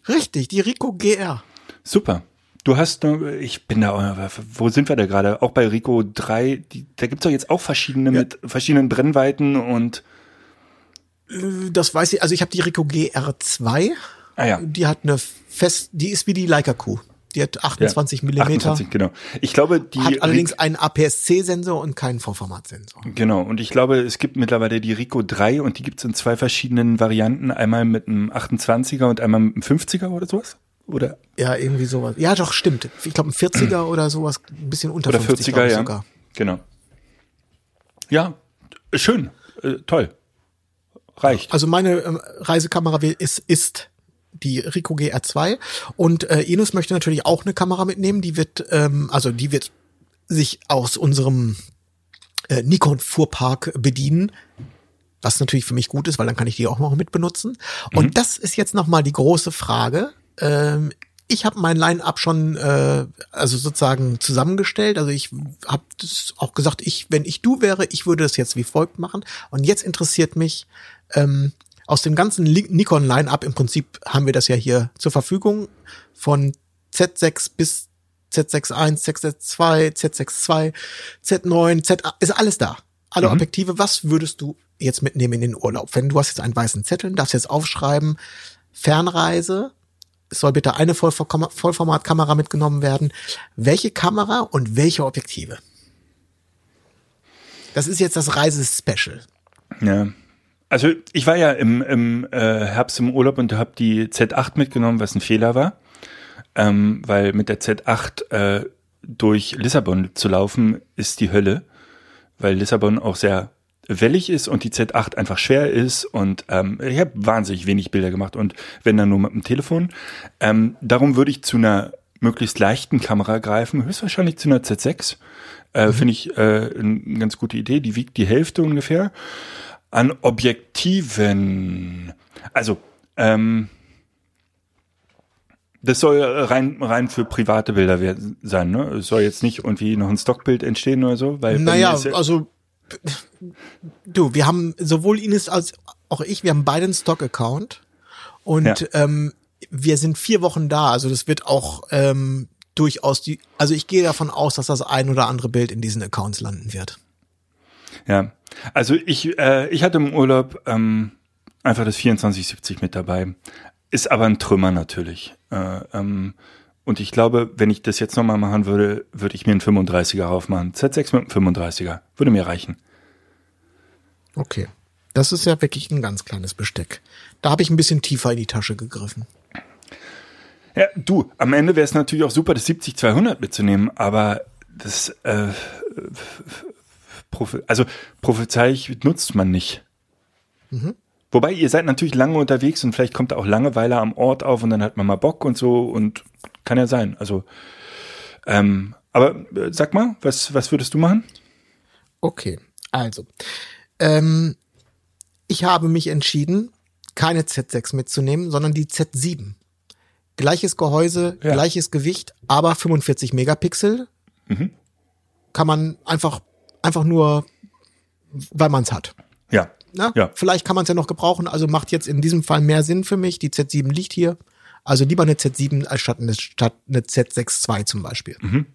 Richtig, die Rico GR. Super. Du hast, nur- ich bin da, wo sind wir da gerade? Auch bei Rico 3, die, da gibt's doch jetzt auch verschiedene mit verschiedenen Brennweiten und, Äh, Das weiß ich, also ich habe die Rico GR2. ah ja. Die hat eine fest, die ist wie die Leica Q. Die hat 28 Millimeter. 28, genau. Ich glaube, die Hat allerdings einen APS-C-Sensor und keinen Vollformatsensor. Genau, und ich glaube, es gibt mittlerweile die Rico 3 und die gibt's in zwei verschiedenen Varianten, einmal mit einem 28er und einmal mit einem 50er oder sowas. Oder Ja, irgendwie sowas. Ja, doch, stimmt. Ich glaube, ein 40er oder sowas, ein bisschen unter Oder 50, 40er, glaub ich ja. sogar. Genau. Ja, schön, äh, toll. Reicht. Also meine ähm, Reisekamera ist, ist die Rico GR2 und äh, Inus möchte natürlich auch eine Kamera mitnehmen, die wird ähm, also die wird sich aus unserem äh, Nikon Fuhrpark bedienen. Was natürlich für mich gut ist, weil dann kann ich die auch noch mit benutzen. Und das ist jetzt nochmal die große Frage. Ähm, ich habe mein Line-up schon äh, also sozusagen zusammengestellt. Also ich habe das auch gesagt, ich, wenn ich du wäre, ich würde das jetzt wie folgt machen. Und jetzt interessiert mich ähm, aus dem ganzen Li- Nikon Line-up im Prinzip haben wir das ja hier zur Verfügung von Z6 bis Z61, Z6II, Z62, Z9, Z ist alles da. Alle Objektive. Was würdest du jetzt mitnehmen in den Urlaub? Wenn du hast jetzt einen weißen Zettel, darfst jetzt aufschreiben, Fernreise, es soll bitte eine Vollforma- Vollformatkamera mitgenommen werden. Welche Kamera und welche Objektive? Das ist jetzt das Reisespecial. Ja. Also ich war ja im, im äh, Herbst im Urlaub und habe die Z8 mitgenommen, was ein Fehler war. Ähm, weil mit der Z8 äh, durch Lissabon zu laufen, ist die Hölle. Weil Lissabon auch sehr wellig ist und die Z8 einfach schwer ist und ähm, ich habe wahnsinnig wenig Bilder gemacht und wenn dann nur mit dem Telefon. Ähm, darum würde ich zu einer möglichst leichten Kamera greifen, höchstwahrscheinlich zu einer Z6. Äh, Finde ich äh, eine ganz gute Idee. Die wiegt die Hälfte ungefähr. An Objektiven. Also, ähm, das soll rein, rein für private Bilder sein, ne? Es soll jetzt nicht irgendwie noch ein Stockbild entstehen oder so, weil Naja, ja- also du, wir haben sowohl Ines als auch ich, wir haben beide einen Stock-Account und Ja. ähm, wir sind vier Wochen da, also das wird auch ähm, durchaus die, also ich gehe davon aus, dass das ein oder andere Bild in diesen Accounts landen wird. Ja, also ich, äh, ich hatte im Urlaub ähm, einfach das 2470 mit dabei. Ist aber ein Trümmer natürlich. Äh, ähm, und ich glaube, wenn ich das jetzt nochmal machen würde, würde ich mir einen 35er aufmachen. Z6 mit einem 35er. Würde mir reichen. Okay. Das ist ja wirklich ein ganz kleines Besteck. Da habe ich ein bisschen tiefer in die Tasche gegriffen. Ja, du, am Ende wäre es natürlich auch super, das 70-200 mitzunehmen, aber das, äh, Prophe also Prophezei nutzt man nicht. Mhm. Wobei, ihr seid natürlich lange unterwegs und vielleicht kommt da auch Langeweile am Ort auf und dann hat man mal Bock und so und kann ja sein. Also, ähm, aber äh, sag mal, was, was würdest du machen? Okay, also, ähm, ich habe mich entschieden, keine Z6 mitzunehmen, sondern die Z7. Gleiches Gehäuse, ja. gleiches Gewicht, aber 45 Megapixel. Mhm. Kann man einfach, einfach nur, weil man es hat. Ja. Na, ja. Vielleicht kann man es ja noch gebrauchen, also macht jetzt in diesem Fall mehr Sinn für mich. Die Z7 liegt hier. Also lieber eine Z7 als statt eine, statt eine Z6 II zum Beispiel. Mhm.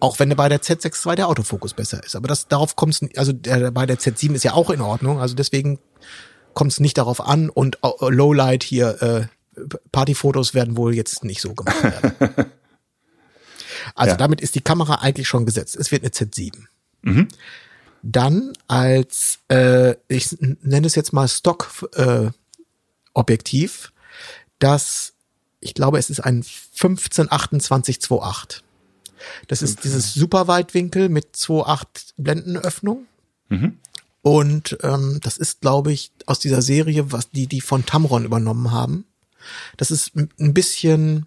Auch wenn bei der Z6 II der Autofokus besser ist. Aber das, darauf kommt es, also der, bei der Z7 ist ja auch in Ordnung. Also deswegen kommt es nicht darauf an. Und uh, Lowlight hier, äh, Partyfotos werden wohl jetzt nicht so gemacht werden. also ja. damit ist die Kamera eigentlich schon gesetzt. Es wird eine Z7. Mhm. Dann als, äh, ich nenne es jetzt mal Stock-Objektiv, äh, das, ich glaube, es ist ein 1528-28. Das ist dieses Superweitwinkel mit 2,8 Blendenöffnung. Mhm. Und ähm, das ist, glaube ich, aus dieser Serie, was die die von Tamron übernommen haben. Das ist ein bisschen,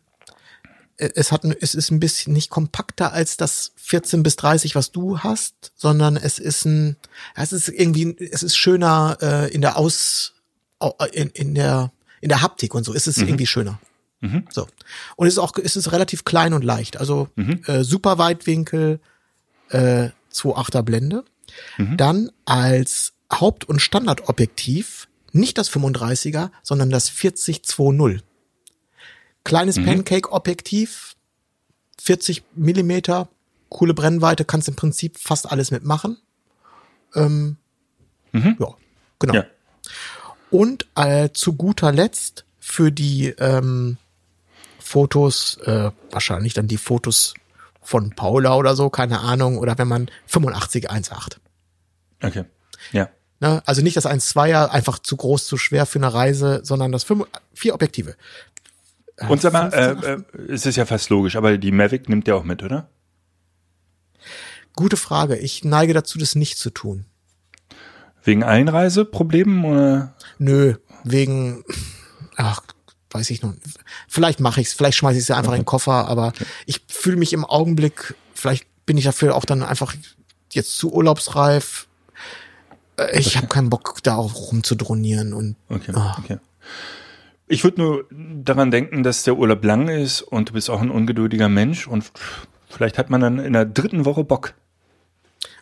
es hat, es ist ein bisschen nicht kompakter als das 14 bis 30, was du hast, sondern es ist ein, es ist irgendwie, es ist schöner äh, in der Aus, in, in der, in der Haptik und so. Es ist mhm. irgendwie schöner. Mhm. So. Und es ist auch, es ist relativ klein und leicht. Also mhm. äh, super Weitwinkel, äh, 2,8er Blende. Mhm. Dann als Haupt- und Standardobjektiv nicht das 35er, sondern das 40-2.0. Kleines mhm. Pancake-Objektiv, 40 Millimeter, coole Brennweite, kannst im Prinzip fast alles mitmachen. Ähm, mhm. Ja, genau. Ja. Und äh, zu guter Letzt für die ähm, Fotos, äh, wahrscheinlich dann die Fotos von Paula oder so, keine Ahnung, oder wenn man 85 1.8. Okay. Ja. Ne? Also nicht das 1.2er, einfach zu groß, zu schwer für eine Reise, sondern das fünf, vier Objektive. Und sag mal, äh, äh, es ist ja fast logisch, aber die Mavic nimmt der auch mit, oder? Gute Frage. Ich neige dazu, das nicht zu tun. Wegen Einreiseproblemen oder? Nö, wegen, ach, weiß ich noch. Vielleicht mache ich's, vielleicht schmeiße ich es einfach okay. in den Koffer, aber ich fühle mich im Augenblick, vielleicht bin ich dafür auch dann einfach jetzt zu urlaubsreif. Äh, ich okay. habe keinen Bock, da auch rumzudronieren und. Okay, oh. okay. Ich würde nur daran denken, dass der Urlaub lang ist und du bist auch ein ungeduldiger Mensch und vielleicht hat man dann in der dritten Woche Bock.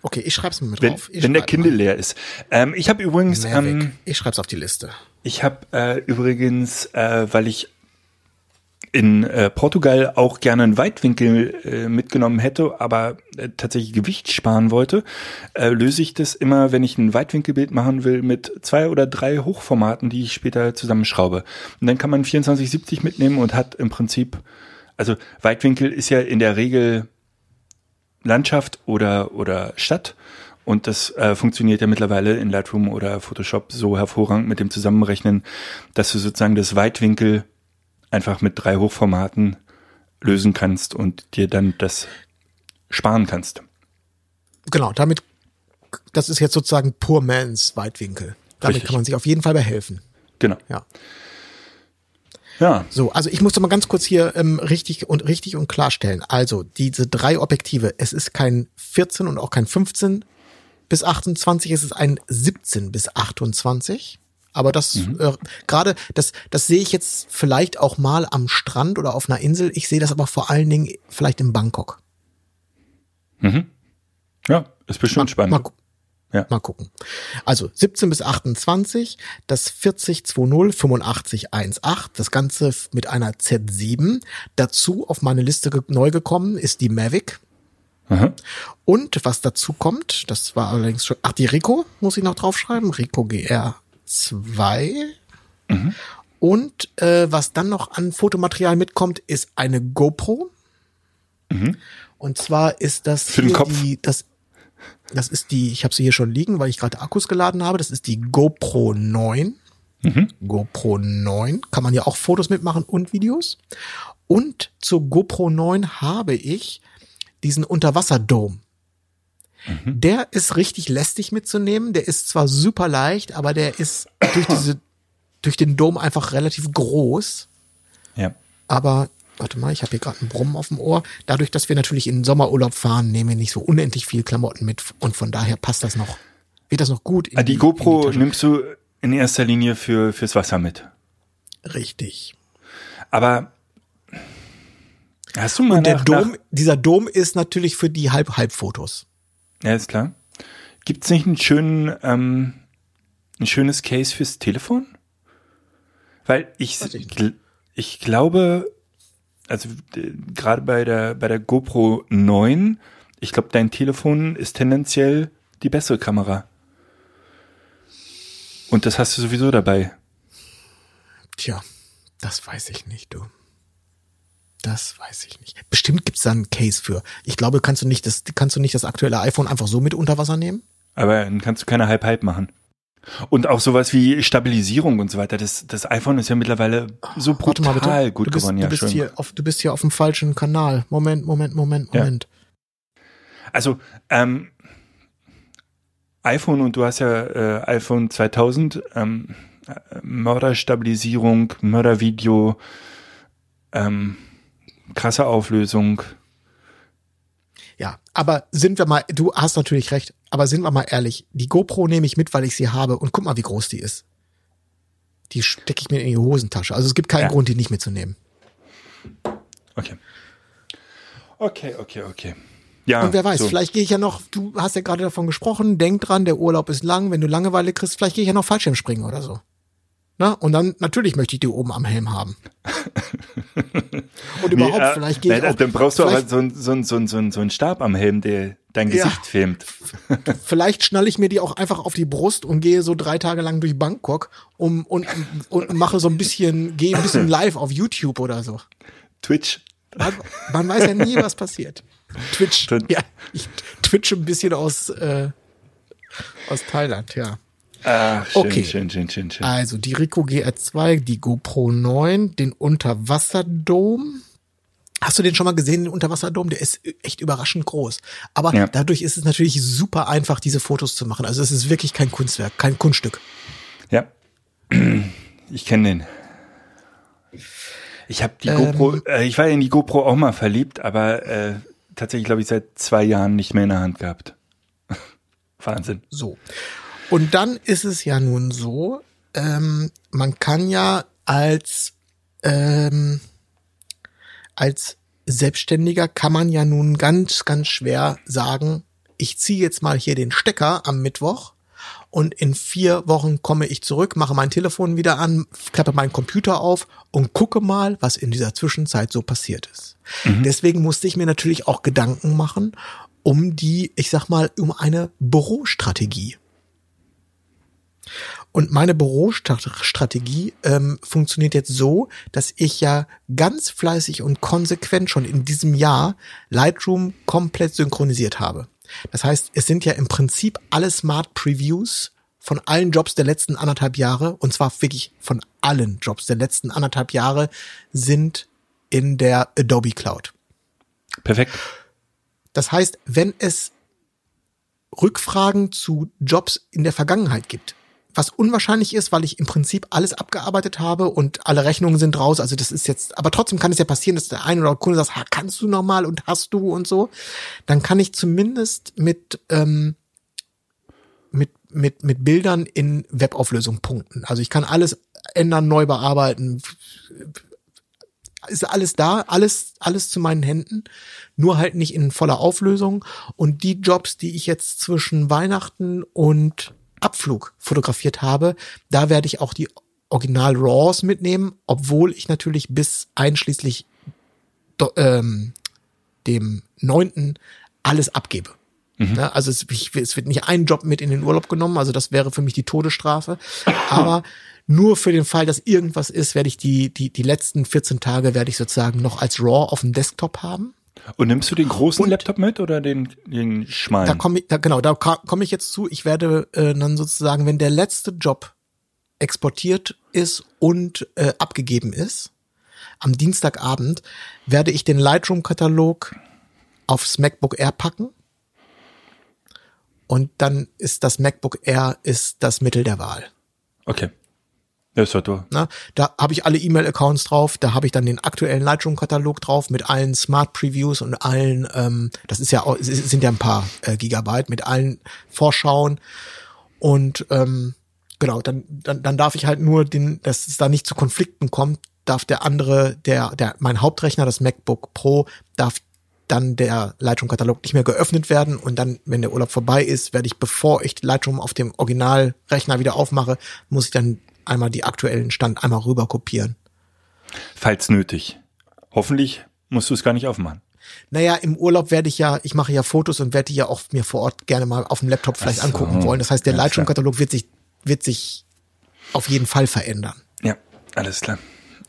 Okay, ich schreib's mir mit wenn, drauf. Ich wenn der Kindle leer ist. Ähm, ich habe übrigens. Ähm, ich schreib's auf die Liste. Ich habe äh, übrigens, äh, weil ich in äh, Portugal auch gerne einen Weitwinkel äh, mitgenommen hätte, aber äh, tatsächlich Gewicht sparen wollte, äh, löse ich das immer, wenn ich ein Weitwinkelbild machen will, mit zwei oder drei Hochformaten, die ich später zusammenschraube. Und dann kann man 2470 mitnehmen und hat im Prinzip, also Weitwinkel ist ja in der Regel Landschaft oder, oder Stadt. Und das äh, funktioniert ja mittlerweile in Lightroom oder Photoshop so hervorragend mit dem Zusammenrechnen, dass du sozusagen das Weitwinkel einfach mit drei Hochformaten lösen kannst und dir dann das sparen kannst. Genau, damit, das ist jetzt sozusagen Poor Man's Weitwinkel. Damit Richtig. kann man sich auf jeden Fall behelfen. Genau. Ja. Ja. So, also ich musste mal ganz kurz hier ähm, richtig und richtig und klarstellen. Also diese drei Objektive, es ist kein 14 und auch kein 15 bis 28, es ist ein 17 bis 28. Aber das mhm. äh, gerade, das, das sehe ich jetzt vielleicht auch mal am Strand oder auf einer Insel. Ich sehe das aber vor allen Dingen vielleicht in Bangkok. Mhm. Ja, ist bestimmt mal, spannend. Mal, ja. Mal gucken. Also 17 bis 28, das 4020 8518, das Ganze mit einer Z7. Dazu auf meine Liste neu gekommen ist die Mavic. Aha. Und was dazu kommt, das war allerdings schon, ach, die Rico muss ich noch draufschreiben, Rico GR2. Mhm. Und äh, was dann noch an Fotomaterial mitkommt, ist eine GoPro. Mhm. Und zwar ist das für den Kopf. Die, das Das ist die, ich habe sie hier schon liegen, weil ich gerade Akkus geladen habe. Das ist die GoPro 9. Mhm. GoPro 9. Kann man ja auch Fotos mitmachen und Videos. Und zur GoPro 9 habe ich diesen Unterwasserdome. Mhm. Der ist richtig lästig mitzunehmen. Der ist zwar super leicht, aber der ist durch diese, durch den Dom einfach relativ groß. Ja. Aber warte mal, ich habe hier gerade einen Brummen auf dem Ohr. Dadurch, dass wir natürlich in den Sommerurlaub fahren, nehmen wir nicht so unendlich viel Klamotten mit und von daher passt das noch. Wird das noch gut? in Ah, die in GoPro Tasche. nimmst du in erster Linie für, fürs Wasser mit. Richtig. Aber hast du mal Und der nach, Dom, nach, dieser Dom ist natürlich für die Halb-Halb-Fotos. Ja, ist klar. Gibt's nicht einen schönen, ähm, ein schönes Case fürs Telefon? Weil ich, ich ich glaube, also äh, gerade bei der, bei der GoPro 9, ich glaube, dein Telefon ist tendenziell die bessere Kamera. Und das hast du sowieso dabei. Tja, das weiß ich nicht, du. Das weiß ich nicht. Bestimmt gibt's da einen Case für. Ich glaube, kannst du nicht das, kannst du nicht das aktuelle iPhone einfach so mit unter Wasser nehmen? Aber dann kannst du keine Halb-Halb machen. Und auch sowas wie Stabilisierung und so weiter. Das, das iPhone ist ja mittlerweile so Warte mal brutal bitte. gut du bist, geworden. du Ja, bist schön. hier auf, du bist hier auf dem falschen Kanal. Moment, Moment, Moment, Ja. Moment. Also, ähm, iPhone und du hast ja äh, iPhone 2000, ähm, äh, Mörderstabilisierung, Mördervideo, ähm, krasse Auflösung. Ja, aber sind wir mal, du hast natürlich recht, aber sind wir mal ehrlich, die GoPro nehme ich mit, weil ich sie habe und guck mal, wie groß die ist. Die stecke ich mir in die Hosentasche. Also es gibt keinen Ja. Grund, die nicht mitzunehmen. Okay. Okay, okay, okay. Ja, Und wer weiß, so. vielleicht gehe ich ja noch, du hast ja gerade davon gesprochen, denk dran, der Urlaub ist lang, wenn du Langeweile kriegst, vielleicht gehe ich ja noch Fallschirmspringen oder so. Na, und dann, natürlich möchte ich die oben am Helm haben. Und überhaupt, Nee, äh, vielleicht gehe ich nein, auch, Dann brauchst du aber so ein, so, ein, so, ein, so, ein, so einen Stab am Helm, der dein Ja. Gesicht filmt. vielleicht schnalle ich mir die auch einfach auf die Brust und gehe so drei Tage lang durch Bangkok um, und, und mache so ein bisschen, gehe ein bisschen live auf YouTube oder so. Twitch. Man, man weiß ja nie, was passiert. Twitch. Stimmt. Ja, ich twitche ein bisschen aus, äh, aus Thailand, ja. Ah, schön, Okay. schön, schön, schön, schön. Also die Rico GR2, die GoPro 9, den Unterwasserdom. Hast du den schon mal gesehen, den Unterwasserdom? Der ist echt überraschend groß. Aber Ja. dadurch ist es natürlich super einfach, diese Fotos zu machen. Also es ist wirklich kein Kunstwerk, kein Kunststück. Ja. Ich kenne den. Ich habe die Ähm. GoPro, äh, ich war in die GoPro auch mal verliebt, aber äh, tatsächlich glaube ich seit zwei Jahren nicht mehr in der Hand gehabt. Wahnsinn. So. Und dann ist es ja nun so, ähm, man kann ja als, ähm, als Selbstständiger kann man ja nun ganz, ganz schwer sagen, ich ziehe jetzt mal hier den Stecker am Mittwoch und in vier Wochen komme ich zurück, mache mein Telefon wieder an, klappe meinen Computer auf und gucke mal, was in dieser Zwischenzeit so passiert ist. Deswegen musste ich mir natürlich auch Gedanken machen um die, ich sag mal, um eine Bürostrategie. Und meine Bürostrategie ähm, funktioniert jetzt so, dass ich ja ganz fleißig und konsequent schon in diesem Jahr Lightroom komplett synchronisiert habe. Das heißt, es sind ja im Prinzip alle Smart Previews von allen Jobs der letzten anderthalb Jahre, und zwar wirklich von allen Jobs der letzten anderthalb Jahre, sind in der Adobe Cloud. Perfekt. Das heißt, wenn es Rückfragen zu Jobs in der Vergangenheit gibt, was unwahrscheinlich ist, weil ich im Prinzip alles abgearbeitet habe und alle Rechnungen sind raus. Also das ist jetzt, aber trotzdem kann es ja passieren, dass der eine oder andere Kunde sagt, ha, kannst du noch mal und hast du und so. Dann kann ich zumindest mit ähm, mit mit mit Bildern in Webauflösung punkten. Also ich kann alles ändern, neu bearbeiten. Ist alles da, alles alles zu meinen Händen, nur halt nicht in voller Auflösung. Und die Jobs, die ich jetzt zwischen Weihnachten und Abflug fotografiert habe, da werde ich auch die Original RAWs mitnehmen, obwohl ich natürlich bis einschließlich ähm, dem neunten alles abgebe. Ja, also es, ich, es wird nicht ein Job mit in den Urlaub genommen, also das wäre für mich die Todesstrafe. Aber nur für den Fall, dass irgendwas ist, werde ich die, die, die letzten 14 Tage werde ich sozusagen noch als RAW auf dem Desktop haben. Und nimmst du den großen Und- Laptop mit oder den, den schmalen? Da komme ich, da, genau, da komme ich jetzt zu. Ich werde äh, dann sozusagen, wenn der letzte Job exportiert ist und äh, abgegeben ist, am Dienstagabend werde ich den Lightroom-Katalog aufs MacBook Air packen. Und dann ist das MacBook Air ist das Mittel der Wahl. okay. Ja, ist doch du. Ne? Da habe ich alle E-Mail-Accounts drauf, da habe ich dann den aktuellen Lightroom-Katalog drauf mit allen Smart Previews und allen, ähm, das ist ja es sind ja ein paar äh, Gigabyte mit allen Vorschauen und ähm, genau, dann, dann, dann darf ich halt nur den, dass es da nicht zu Konflikten kommt, darf der andere, der, der, mein Hauptrechner, das MacBook Pro, darf dann der Lightroom-Katalog nicht mehr geöffnet werden und dann, wenn der Urlaub vorbei ist, werde ich, bevor ich Lightroom auf dem Originalrechner wieder aufmache, muss ich dann einmal die aktuellen Stand einmal rüber kopieren. Falls nötig. Hoffentlich musst du es gar nicht aufmachen. Naja, im Urlaub werde ich ja, ich mache ja Fotos und werde die ja auch mir vor Ort gerne mal auf dem Laptop vielleicht so. angucken wollen. Das heißt, der Ja, Lightroom-Katalog wird sich, wird sich auf jeden Fall verändern. Ja, alles klar.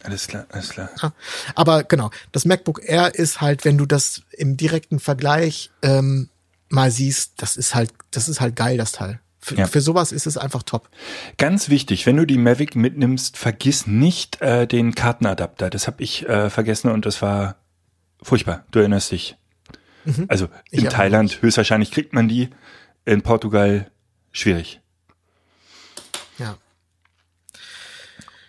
Alles klar, alles klar. Ja. Aber genau, das MacBook Air ist halt, wenn du das im direkten Vergleich ähm, mal siehst, das ist halt, das ist halt geil, das Teil. Für, Ja. für sowas ist es einfach top. Ganz wichtig, wenn du die Mavic mitnimmst, vergiss nicht äh, den Kartenadapter. Das habe ich äh, vergessen und das war furchtbar. Du erinnerst dich. Also Mhm. Ich in erinnere Thailand höchstwahrscheinlich kriegt man die, in Portugal schwierig. Ja.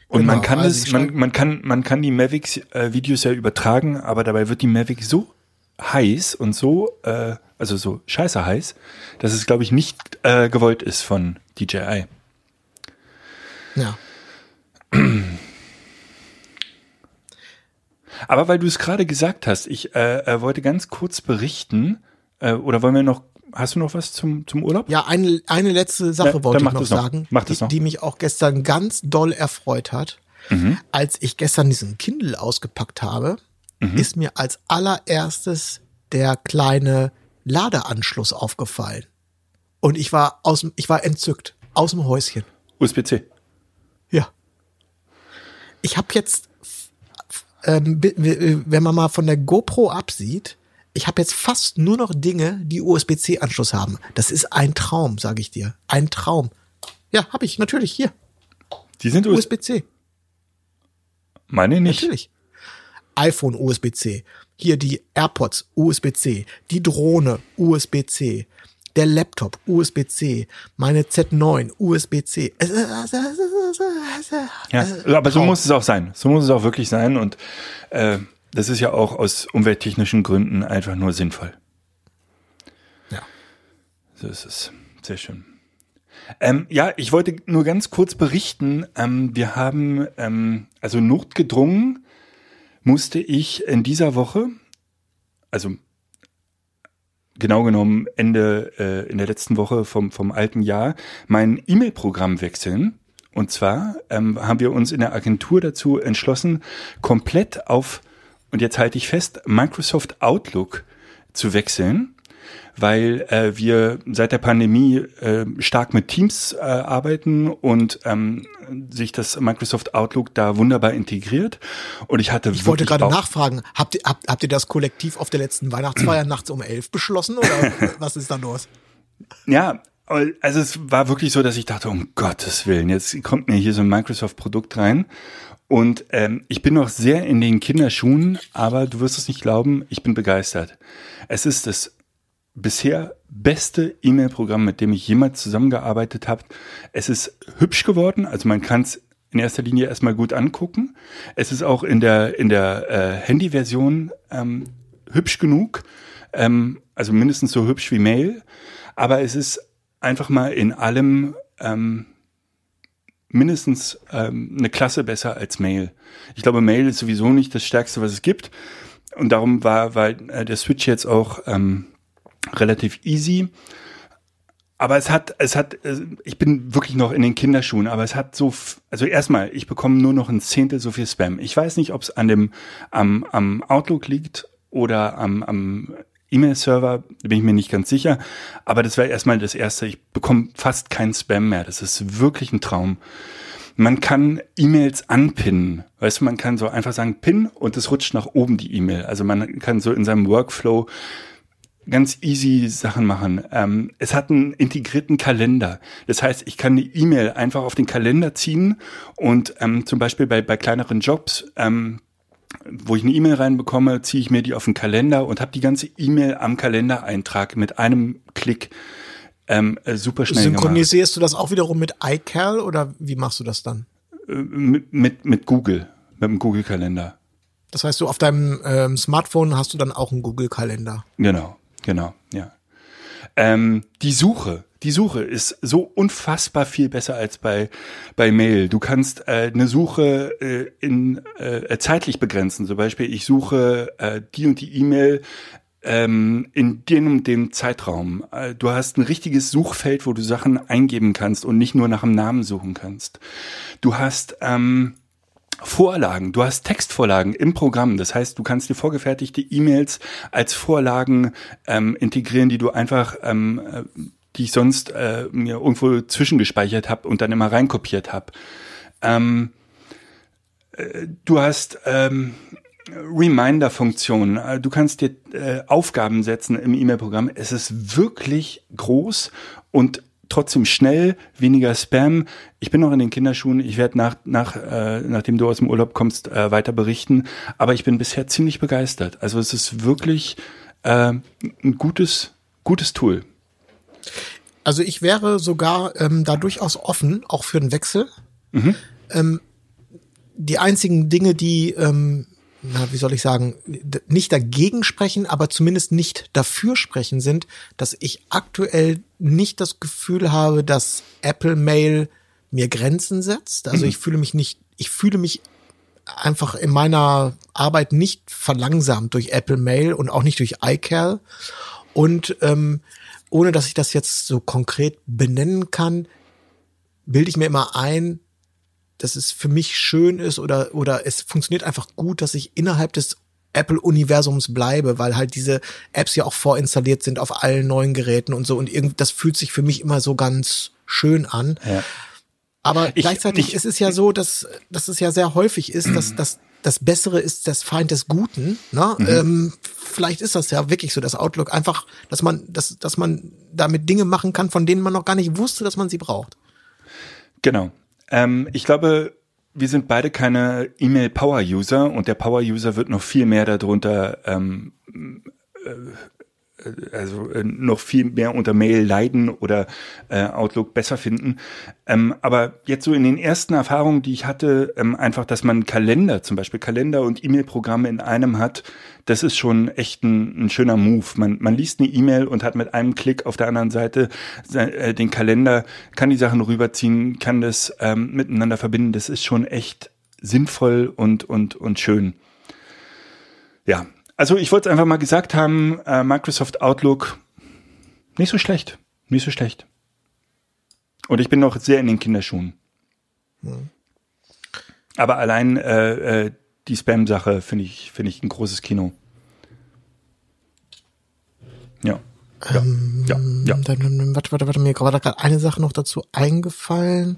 Und man Genau, kann also es, ich man, man kann, man kann die Mavic äh, Videos ja übertragen, aber dabei wird die Mavic so heiß und so, äh, also so scheiße heiß, dass es glaube ich nicht äh, gewollt ist von DJI. Ja. Aber weil du es gerade gesagt hast, ich äh, äh, wollte ganz kurz berichten, äh, oder wollen wir noch, hast du noch was zum, zum Urlaub? Ja, eine, eine letzte Sache Ja, wollte ich noch noch. sagen, die, noch. die mich auch gestern ganz doll erfreut hat. Mhm. Als ich gestern diesen Kindle ausgepackt habe, Mhm. ist mir als allererstes der kleine Ladeanschluss aufgefallen. Und ich war aus, ich war entzückt, aus dem Häuschen. USB-C. Ja. Ich habe jetzt, ähm, wenn man mal von der GoPro absieht, ich habe jetzt fast nur noch Dinge, die USB-C-Anschluss haben. Das ist ein Traum, sage ich dir. Ein Traum. Ja, habe ich natürlich hier. Die sind USB. USB-C, Meine nicht. natürlich. iPhone USB-C. Hier die AirPods USB-C. Die Drohne USB-C. Der Laptop USB-C. Meine Z9 USB-C. Ja, aber so muss es auch sein. So muss es auch wirklich sein und äh, das ist ja auch aus umwelttechnischen Gründen einfach nur sinnvoll. Ja. So ist es. Sehr schön. Ähm, ja, ich wollte nur ganz kurz berichten. Ähm, wir haben, ähm, also notgedrungen musste ich in dieser Woche, also genau genommen Ende äh, in der letzten Woche vom, vom alten Jahr, mein E-Mail-Programm wechseln. Und zwar ähm, haben wir uns in der Agentur dazu entschlossen, komplett auf, und jetzt halte ich fest, Microsoft Outlook zu wechseln weil äh, wir seit der Pandemie äh, stark mit Teams äh, arbeiten und ähm, sich das Microsoft Outlook da wunderbar integriert. Und ich hatte Ich wollte gerade nachfragen, habt ihr, habt, habt ihr das kollektiv auf der letzten Weihnachtsfeier nachts um elf beschlossen oder was ist da los? Ja, also es war wirklich so, dass ich dachte, um Gottes Willen, jetzt kommt mir hier so ein Microsoft-Produkt rein. Und ähm, ich bin noch sehr in den Kinderschuhen, aber du wirst es nicht glauben, ich bin begeistert. Es ist das bisher beste E-Mail-Programm, mit dem ich jemals zusammengearbeitet habe. Es ist hübsch geworden, also man kann es in erster Linie erstmal gut angucken. Es ist auch in der in der äh, Handy-Version ähm, hübsch genug, ähm, also mindestens so hübsch wie Mail, aber es ist einfach mal in allem ähm, mindestens ähm, eine Klasse besser als Mail. Ich glaube, Mail ist sowieso nicht das Stärkste, was es gibt. Und darum war, war äh, der Switch jetzt auch ähm, relativ easy. Aber es hat, es hat, äh, ich bin wirklich noch in den Kinderschuhen, aber es hat so, also erstmal, ich bekomme nur noch ein Zehntel so viel Spam. Ich weiß nicht, ob es an dem, am, am Outlook liegt oder am, am E-Mail-Server, bin ich mir nicht ganz sicher. Aber das wäre erstmal das Erste. Ich bekomme fast keinen Spam mehr. Das ist wirklich ein Traum. Man kann E-Mails anpinnen. Weißt du, man kann so einfach sagen Pin und es rutscht nach oben die E-Mail. Also man kann so in seinem Workflow ganz easy Sachen machen. Ähm, es hat einen integrierten Kalender. Das heißt, ich kann die E-Mail einfach auf den Kalender ziehen und ähm, zum Beispiel bei, bei kleineren Jobs, ähm, wo ich eine E-Mail reinbekomme, ziehe ich mir die auf den Kalender und habe die ganze E-Mail am Kalendereintrag mit einem Klick ähm, äh, super schnell Synchronisierst gemacht. du das auch wiederum mit iCal oder wie machst du das dann? Äh, mit, mit, mit Google, mit dem Google-Kalender. Das heißt, du auf deinem ähm, Smartphone hast du dann auch einen Google-Kalender. Genau. Genau, ja. Ähm, die Suche, die Suche ist so unfassbar viel besser als bei bei Mail. Du kannst äh, eine Suche äh, in äh, zeitlich begrenzen. Zum Beispiel, ich suche äh, die und die E-Mail ähm, in dem und dem Zeitraum. Äh, du hast ein richtiges Suchfeld, wo du Sachen eingeben kannst und nicht nur nach dem Namen suchen kannst. Du hast ähm, Vorlagen, du hast Textvorlagen im Programm. Das heißt, du kannst dir vorgefertigte E-Mails als Vorlagen ähm, integrieren, die du einfach, ähm, äh, die ich sonst äh, mir irgendwo zwischengespeichert habe und dann immer reinkopiert habe. Ähm, äh, du hast ähm, Reminder-Funktionen. Äh, du kannst dir äh, Aufgaben setzen im E-Mail-Programm. Es ist wirklich groß und trotzdem schnell, weniger Spam. Ich bin noch in den Kinderschuhen. Ich werde nach, nach, äh, nachdem du aus dem Urlaub kommst, äh, weiter berichten. Aber ich bin bisher ziemlich begeistert. Also es ist wirklich äh, ein gutes, gutes Tool. Also ich wäre sogar ähm, da durchaus offen, auch für einen Wechsel. Mhm. Ähm, die einzigen Dinge, die ähm, na, wie soll ich sagen, nicht dagegen sprechen, aber zumindest nicht dafür sprechen sind, dass ich aktuell nicht das Gefühl habe, dass Apple Mail mir Grenzen setzt. Also mhm. ich fühle mich nicht, ich fühle mich einfach in meiner Arbeit nicht verlangsamt durch Apple Mail und auch nicht durch iCal. Und ähm, ohne dass ich das jetzt so konkret benennen kann, bilde ich mir immer ein, dass es für mich schön ist oder, oder es funktioniert einfach gut, dass ich innerhalb des Apple-Universums bleibe, weil halt diese Apps ja auch vorinstalliert sind auf allen neuen Geräten und so und irgend, das fühlt sich für mich immer so ganz schön an. Ja. Aber ich, gleichzeitig ich, ist es ja so, dass, dass es ja sehr häufig ist, dass, dass das Bessere ist das Feind des Guten. Ne? Mhm. Ähm, vielleicht ist das ja wirklich so, das Outlook einfach, dass man, dass, dass man damit Dinge machen kann, von denen man noch gar nicht wusste, dass man sie braucht. Genau. Ähm, ich glaube, wir sind beide keine E-Mail-Power-User und der Power-User wird noch viel mehr darunter ähm, äh, also äh, noch viel mehr unter Mail leiden oder äh, Outlook besser finden. Ähm, aber jetzt so in den ersten Erfahrungen, die ich hatte, ähm, einfach, dass man Kalender, zum Beispiel Kalender und E-Mail-Programme in einem hat, das ist schon echt ein, ein schöner Move. Man, man liest eine E-Mail und hat mit einem Klick auf der anderen Seite äh, den Kalender, kann die Sachen rüberziehen, kann das ähm, miteinander verbinden. Das ist schon echt sinnvoll und, und, und schön. Ja, also ich wollte es einfach mal gesagt haben, äh, Microsoft Outlook nicht so schlecht, nicht so schlecht. Und ich bin noch sehr in den Kinderschuhen. Hm. Aber allein äh, äh, die Spam-Sache finde ich, finde ich ein großes Kino. Ja. Ja, ähm, ja, ja. Dann, warte, warte, warte, mir gerade gerade eine Sache noch dazu eingefallen.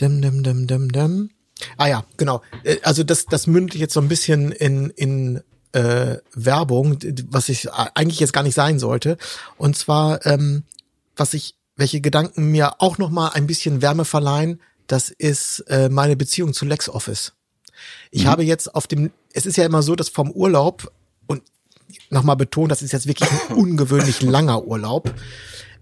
Dem, dem, dem, dem, dem. Ah ja, genau. Äh, also das, das mündet jetzt so ein bisschen in, in äh, Werbung, was ich eigentlich jetzt gar nicht sein sollte. Und zwar, ähm, was ich, welche Gedanken mir auch noch mal ein bisschen Wärme verleihen, das ist äh, meine Beziehung zu LexOffice. Ich mhm. habe jetzt auf dem, es ist ja immer so, dass vom Urlaub und nochmal betont, das ist jetzt wirklich ein ungewöhnlich langer Urlaub.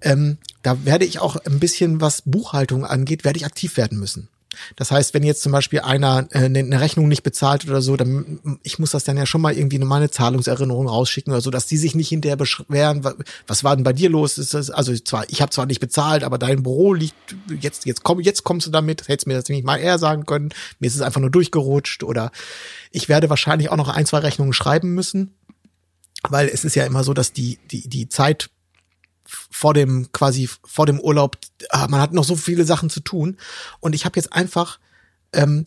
Ähm, da werde ich auch ein bisschen, was Buchhaltung angeht, werde ich aktiv werden müssen. Das heißt, wenn jetzt zum Beispiel einer äh, eine ne Rechnung nicht bezahlt oder so, dann ich muss das dann ja schon mal irgendwie eine, meine Zahlungserinnerung rausschicken oder so, dass die sich nicht hinterher beschweren, was war denn bei dir los? Ist das, also zwar, ich habe zwar nicht bezahlt, aber dein Büro liegt jetzt jetzt komm jetzt kommst du damit, hättest mir das nämlich mal eher sagen können. Mir ist es einfach nur durchgerutscht oder ich werde wahrscheinlich auch noch ein zwei Rechnungen schreiben müssen, weil es ist ja immer so, dass die die die Zeit vor dem quasi vor dem Urlaub, ah, man hat noch so viele Sachen zu tun. Und ich habe jetzt einfach ähm,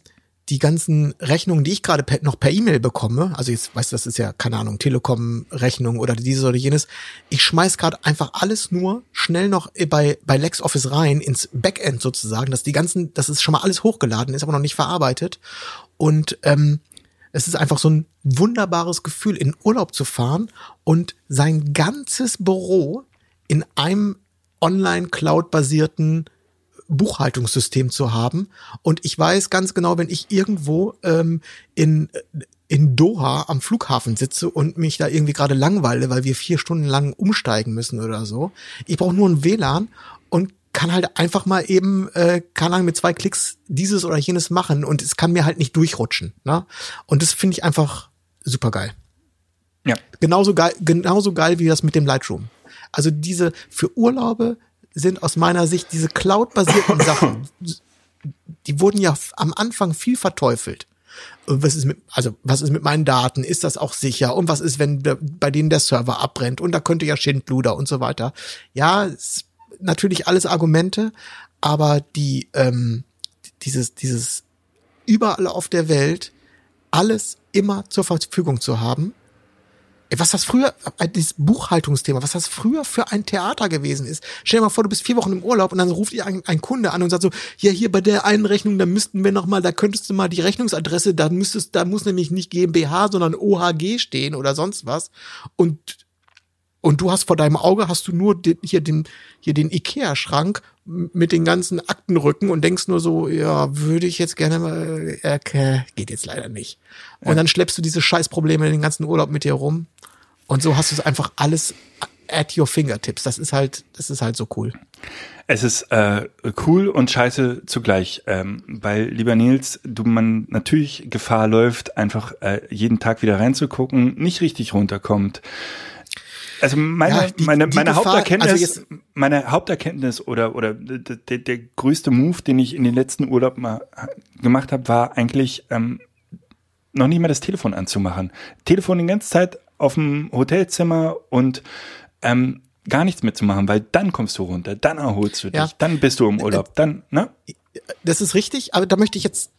die ganzen Rechnungen, die ich gerade noch per E-Mail bekomme, also jetzt weißt du, das ist ja keine Ahnung, Telekom-Rechnung oder dieses oder jenes, ich schmeiß gerade einfach alles nur schnell noch bei bei LexOffice rein ins Backend sozusagen, dass die ganzen, das ist schon mal alles hochgeladen, ist aber noch nicht verarbeitet. Und ähm, es ist einfach so ein wunderbares Gefühl, in Urlaub zu fahren und sein ganzes Büro in einem online-Cloud-basierten Buchhaltungssystem zu haben. Und ich weiß ganz genau, wenn ich irgendwo ähm, in, in Doha am Flughafen sitze und mich da irgendwie gerade langweile, weil wir vier Stunden lang umsteigen müssen oder so. Ich brauche nur ein WLAN und kann halt einfach mal eben, äh, kann lang mit zwei Klicks dieses oder jenes machen und es kann mir halt nicht durchrutschen. Ne? Und das finde ich einfach super geil. Ja. Genauso geil, genauso geil wie das mit dem Lightroom. Also diese für Urlaube sind aus meiner Sicht diese Cloud-basierten Sachen, die wurden ja am Anfang viel verteufelt. Was ist mit, also was ist mit meinen Daten? Ist das auch sicher? Und was ist, wenn bei denen der Server abbrennt? Und da könnte ja Schindluder und so weiter. Ja, natürlich alles Argumente, aber die ähm, dieses dieses überall auf der Welt alles immer zur Verfügung zu haben was das früher, äh, dieses Buchhaltungsthema, was das früher für ein Theater gewesen ist. Stell dir mal vor, du bist vier Wochen im Urlaub und dann ruft dir ein, ein Kunde an und sagt so, ja, hier bei der einen Rechnung, da müssten wir noch mal, da könntest du mal die Rechnungsadresse, da müsstest, da muss nämlich nicht GmbH, sondern OHG stehen oder sonst was. Und und du hast vor deinem Auge hast du nur den, hier den hier den Ikea Schrank mit den ganzen Aktenrücken und denkst nur so, ja, würde ich jetzt gerne mal, äh, okay, geht jetzt leider nicht. Und dann schleppst du diese Scheißprobleme den ganzen Urlaub mit dir rum. Und so hast du es einfach alles at your fingertips. Das ist halt, das ist halt so cool. Es ist äh, cool und scheiße zugleich, ähm, weil lieber Nils, du man natürlich Gefahr läuft, einfach äh, jeden Tag wieder reinzugucken, nicht richtig runterkommt. Also meine, ja, die, meine, die meine Gefahr, Haupterkenntnis, also meine Haupterkenntnis oder, oder der, der größte Move, den ich in den letzten Urlaub mal gemacht habe, war eigentlich ähm, noch nicht mal das Telefon anzumachen. Telefon die ganze Zeit auf dem Hotelzimmer und ähm, gar nichts mitzumachen, weil dann kommst du runter, dann erholst du dich, ja. dann bist du im Urlaub, dann, ne? Das ist richtig, aber da möchte ich jetzt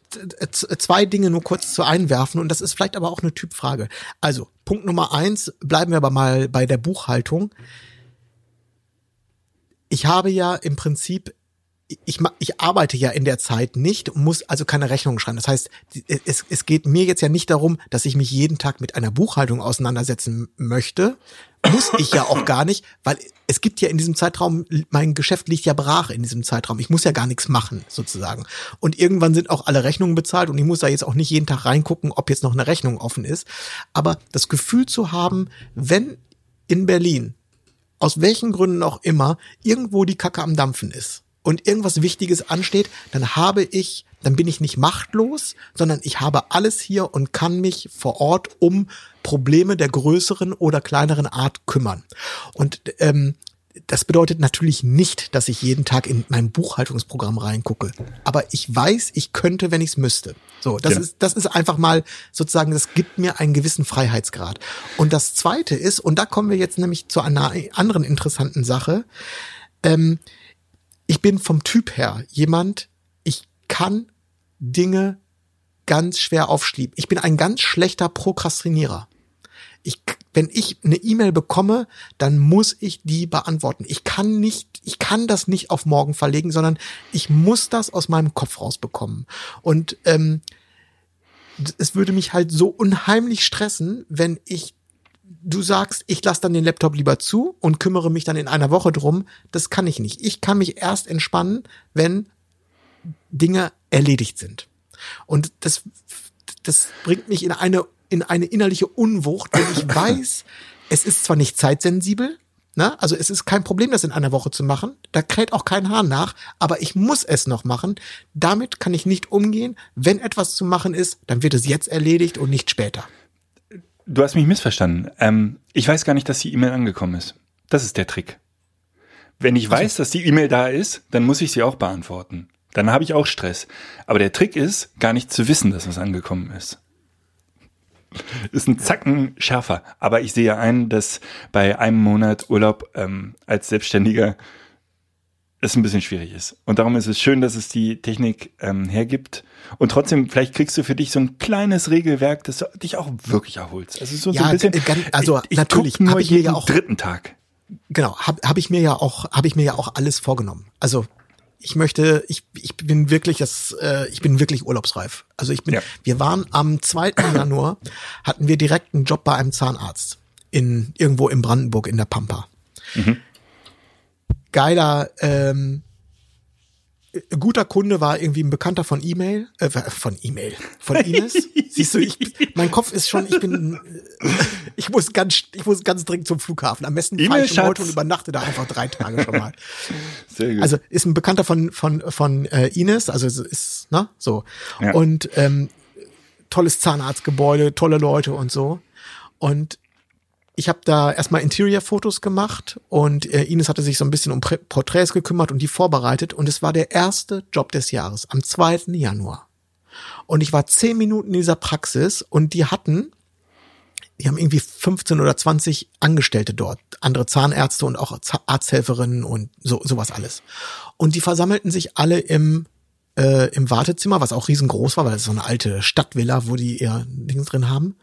zwei Dinge nur kurz zu einwerfen und das ist vielleicht aber auch eine Typfrage. Also, Punkt Nummer eins, bleiben wir aber mal bei der Buchhaltung. Ich habe ja im Prinzip ich, ich arbeite ja in der Zeit nicht, muss also keine Rechnung schreiben. Das heißt, es, es geht mir jetzt ja nicht darum, dass ich mich jeden Tag mit einer Buchhaltung auseinandersetzen möchte. Muss ich ja auch gar nicht, weil es gibt ja in diesem Zeitraum, mein Geschäft liegt ja brach in diesem Zeitraum. Ich muss ja gar nichts machen, sozusagen. Und irgendwann sind auch alle Rechnungen bezahlt und ich muss da jetzt auch nicht jeden Tag reingucken, ob jetzt noch eine Rechnung offen ist. Aber das Gefühl zu haben, wenn in Berlin, aus welchen Gründen auch immer, irgendwo die Kacke am Dampfen ist und irgendwas Wichtiges ansteht, dann habe ich, dann bin ich nicht machtlos, sondern ich habe alles hier und kann mich vor Ort um Probleme der größeren oder kleineren Art kümmern. Und ähm, das bedeutet natürlich nicht, dass ich jeden Tag in mein Buchhaltungsprogramm reingucke. Aber ich weiß, ich könnte, wenn ich es müsste. So, das ja. ist, das ist einfach mal sozusagen, das gibt mir einen gewissen Freiheitsgrad. Und das zweite ist, und da kommen wir jetzt nämlich zu einer anderen interessanten Sache, ähm, ich bin vom Typ her jemand, ich kann Dinge ganz schwer aufschieben. Ich bin ein ganz schlechter Prokrastinierer. Ich, wenn ich eine E-Mail bekomme, dann muss ich die beantworten. Ich kann nicht, ich kann das nicht auf morgen verlegen, sondern ich muss das aus meinem Kopf rausbekommen. Und ähm, es würde mich halt so unheimlich stressen, wenn ich du sagst, ich lasse dann den Laptop lieber zu und kümmere mich dann in einer Woche drum, das kann ich nicht. Ich kann mich erst entspannen, wenn Dinge erledigt sind. Und das, das bringt mich in eine, in eine innerliche Unwucht, wenn ich weiß, es ist zwar nicht zeitsensibel, ne? also es ist kein Problem, das in einer Woche zu machen, da kräht auch kein Haar nach, aber ich muss es noch machen. Damit kann ich nicht umgehen. Wenn etwas zu machen ist, dann wird es jetzt erledigt und nicht später. Du hast mich missverstanden. Ähm, ich weiß gar nicht, dass die E-Mail angekommen ist. Das ist der Trick. Wenn ich weiß, dass die E-Mail da ist, dann muss ich sie auch beantworten. Dann habe ich auch Stress. Aber der Trick ist, gar nicht zu wissen, dass was angekommen ist. Ist ein Zacken schärfer. Aber ich sehe ein, dass bei einem Monat Urlaub ähm, als Selbstständiger es ein bisschen schwierig ist. Und darum ist es schön, dass es die Technik ähm, hergibt. Und trotzdem, vielleicht kriegst du für dich so ein kleines Regelwerk, das dich auch wirklich erholt. Also so, Ja, so ein bisschen. g- ganz- also ich, ich natürlich nur ich mir jeden ja auch- dritten Tag. Genau, habe hab ich mir ja auch, habe ich mir ja auch alles vorgenommen. Also ich möchte, ich, ich bin wirklich das, äh, ich bin wirklich urlaubsreif. Also ich bin, Ja. wir waren am 2. Januar, hatten wir direkt einen Job bei einem Zahnarzt in irgendwo in Brandenburg in der Pampa. Geiler, ähm, äh, guter Kunde war irgendwie ein Bekannter von E-Mail, äh, von E-Mail, von Ines. Siehst du, ich, mein Kopf ist schon, ich bin, ich muss ganz, ich muss ganz dringend zum Flughafen. Am besten fahre ich heute und übernachte da einfach drei Tage schon mal. Sehr gut. Also ist ein Bekannter von von von äh, Ines, also es ist ne so Ja. und ähm, tolles Zahnarztgebäude, tolle Leute und so und ich habe da erstmal Interior-Fotos gemacht und äh, Ines hatte sich so ein bisschen um Prä- Porträts gekümmert und die vorbereitet und es war der erste Job des Jahres am 2. Januar und ich war zehn Minuten in dieser Praxis und die hatten die haben irgendwie 15 oder 20 Angestellte dort, andere Zahnärzte und auch Arzthelferinnen und so sowas alles. Und die versammelten sich alle im äh, im Wartezimmer, was auch riesengroß war, weil es so eine alte Stadtvilla, wo die ihr Dings drin haben.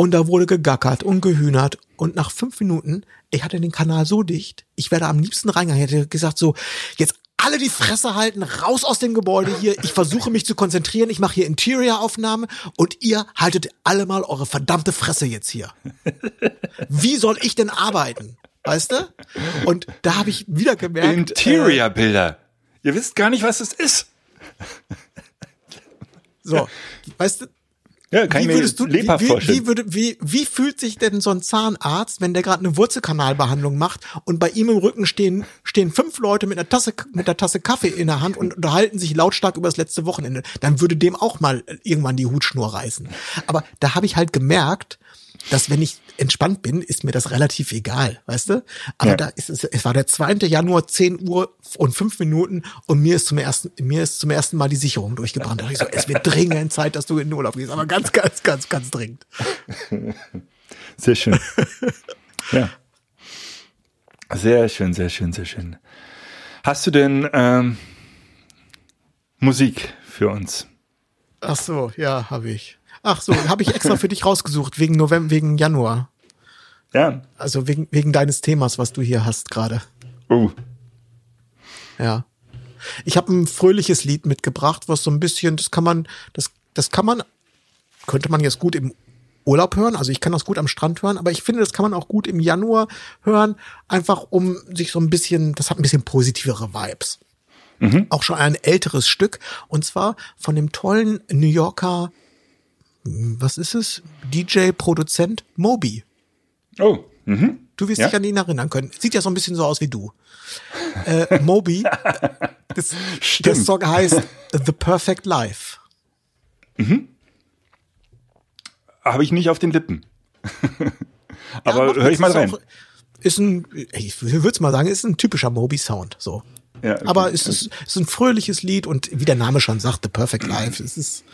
Und da wurde gegackert und gehühnert. Und nach fünf Minuten, ich hatte den Kanal so dicht, ich wäre am liebsten reingegangen. Ich hätte gesagt so, jetzt alle die Fresse halten, raus aus dem Gebäude hier. Ich versuche mich zu konzentrieren. Ich mache hier Interior-Aufnahmen und ihr haltet alle mal eure verdammte Fresse jetzt hier. Wie soll ich denn arbeiten? Weißt du? Und da habe ich wieder gemerkt. Äh, Interior-Bilder. Ihr wisst gar nicht, was es ist. so, weißt du, Ja, kann wie ich mir würdest du, wie, lebhaft wie, vorstellen. wie, würde, wie, wie fühlt sich denn so ein Zahnarzt, wenn der gerade eine Wurzelkanalbehandlung macht und bei ihm im Rücken stehen, stehen fünf Leute mit einer Tasse, mit einer Tasse Kaffee in der Hand und unterhalten sich lautstark über das letzte Wochenende? Dann würde dem auch mal irgendwann die Hutschnur reißen. Aber da habe ich halt gemerkt, dass wenn ich entspannt bin, ist mir das relativ egal, weißt du? Aber Ja. da ist es, es war der 2. Januar, 10 Uhr und 5 Minuten und mir ist zum ersten, mir ist zum ersten Mal die Sicherung durchgebrannt. Da ich so, es wird dringend Zeit, dass du in den Urlaub gehst. Aber ganz, ganz, ganz, ganz dringend. Sehr schön. ja. Sehr schön, sehr schön, sehr schön. Hast du denn ähm, Musik für uns? Ach so, ja, habe ich. Ach so, habe ich extra für dich rausgesucht, wegen November, wegen Januar. Ja. Also wegen, wegen deines Themas, was du hier hast gerade. Oh. Ja. Ich habe ein fröhliches Lied mitgebracht, was so ein bisschen, das kann man, das, das kann man, könnte man jetzt gut im Urlaub hören. Also ich kann das gut am Strand hören, aber ich finde, das kann man auch gut im Januar hören, einfach um sich so ein bisschen, das hat ein bisschen positivere Vibes. Auch schon ein älteres Stück und zwar von dem tollen New Yorker, was ist es? DJ-Produzent Moby. Oh. Mhm. Du wirst Ja. dich an ihn erinnern können. Sieht ja so ein bisschen so aus wie du. Äh, Moby, das, der. Song heißt The Perfect Life. Habe ich nicht auf den Lippen. Aber Ja, höre ich mal rein. auch- Ist ein, ich würde mal sagen, ist ein typischer Moby-Sound. So. Ja, okay. Aber es ist, es ist ein fröhliches Lied und wie der Name schon sagt, The Perfect Life, es ist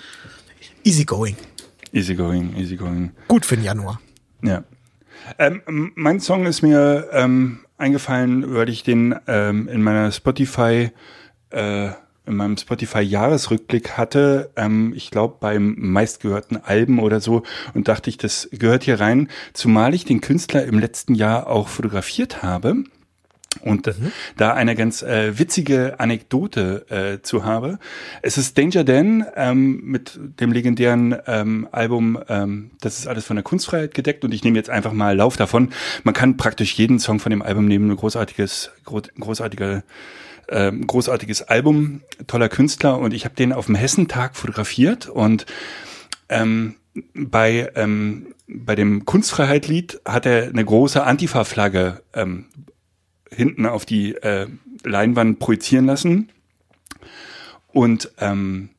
easygoing. Easygoing, easygoing. Gut für den Januar. Ja. Ähm, mein Song ist mir ähm, eingefallen, weil ich den ähm, in meiner Spotify, äh, in meinem Spotify-Jahresrückblick hatte, ähm, ich glaube beim meistgehörten Alben oder so, und dachte ich, das gehört hier rein, zumal ich den Künstler im letzten Jahr auch fotografiert habe. Und äh, da eine ganz äh, witzige Anekdote äh, zu habe. Es ist Danger Dan ähm, mit dem legendären ähm, Album ähm, Das ist alles von der Kunstfreiheit gedeckt. Und ich nehme jetzt einfach mal Lauf davon. Man kann praktisch jeden Song von dem Album nehmen, ein großartiges, gro großartiger ähm, großartiges Album, toller Künstler. Und ich habe den auf dem Hessentag fotografiert. Und ähm, bei, ähm, bei dem Kunstfreiheit-Lied hat er eine große Antifa-Flagge ähm, hinten auf die äh, Leinwand projizieren lassen. Und ähm,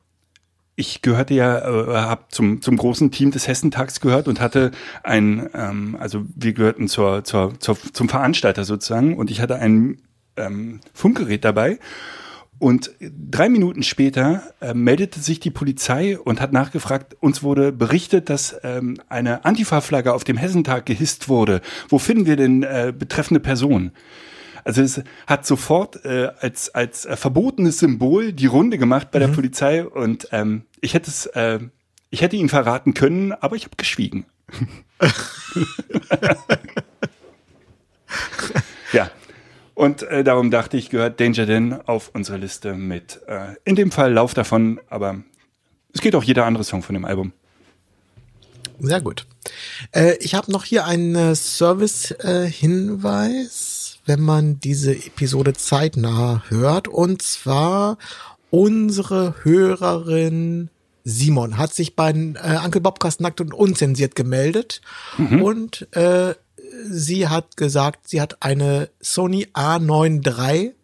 ich gehörte ja, äh, habe zum, zum großen Team des Hessentags gehört und hatte ein, ähm, also wir gehörten zur, zur, zur, zum Veranstalter sozusagen und ich hatte ein ähm, Funkgerät dabei. Und drei Minuten später äh, meldete sich die Polizei und hat nachgefragt, uns wurde berichtet, dass ähm, eine Antifa-Flagge auf dem Hessentag gehisst wurde. Wo finden wir denn äh, betreffende Person? Also es hat sofort äh, als als äh, verbotenes Symbol die Runde gemacht bei der Polizei und ähm, ich hätte es, äh, ich hätte ihn verraten können, aber ich habe geschwiegen. ja. Und äh, darum dachte ich, gehört Danger Dan auf unsere Liste mit. Äh, in dem Fall Lauf davon, aber es geht auch jeder andere Song von dem Album. Sehr gut. Äh, ich habe noch hier einen äh, Service-Hinweis, wenn man diese Episode zeitnah hört. Und zwar unsere Hörerin Simon hat sich bei äh, Uncle Bobcast nackt und unzensiert gemeldet. Und äh, sie hat gesagt, sie hat eine Sony A9 III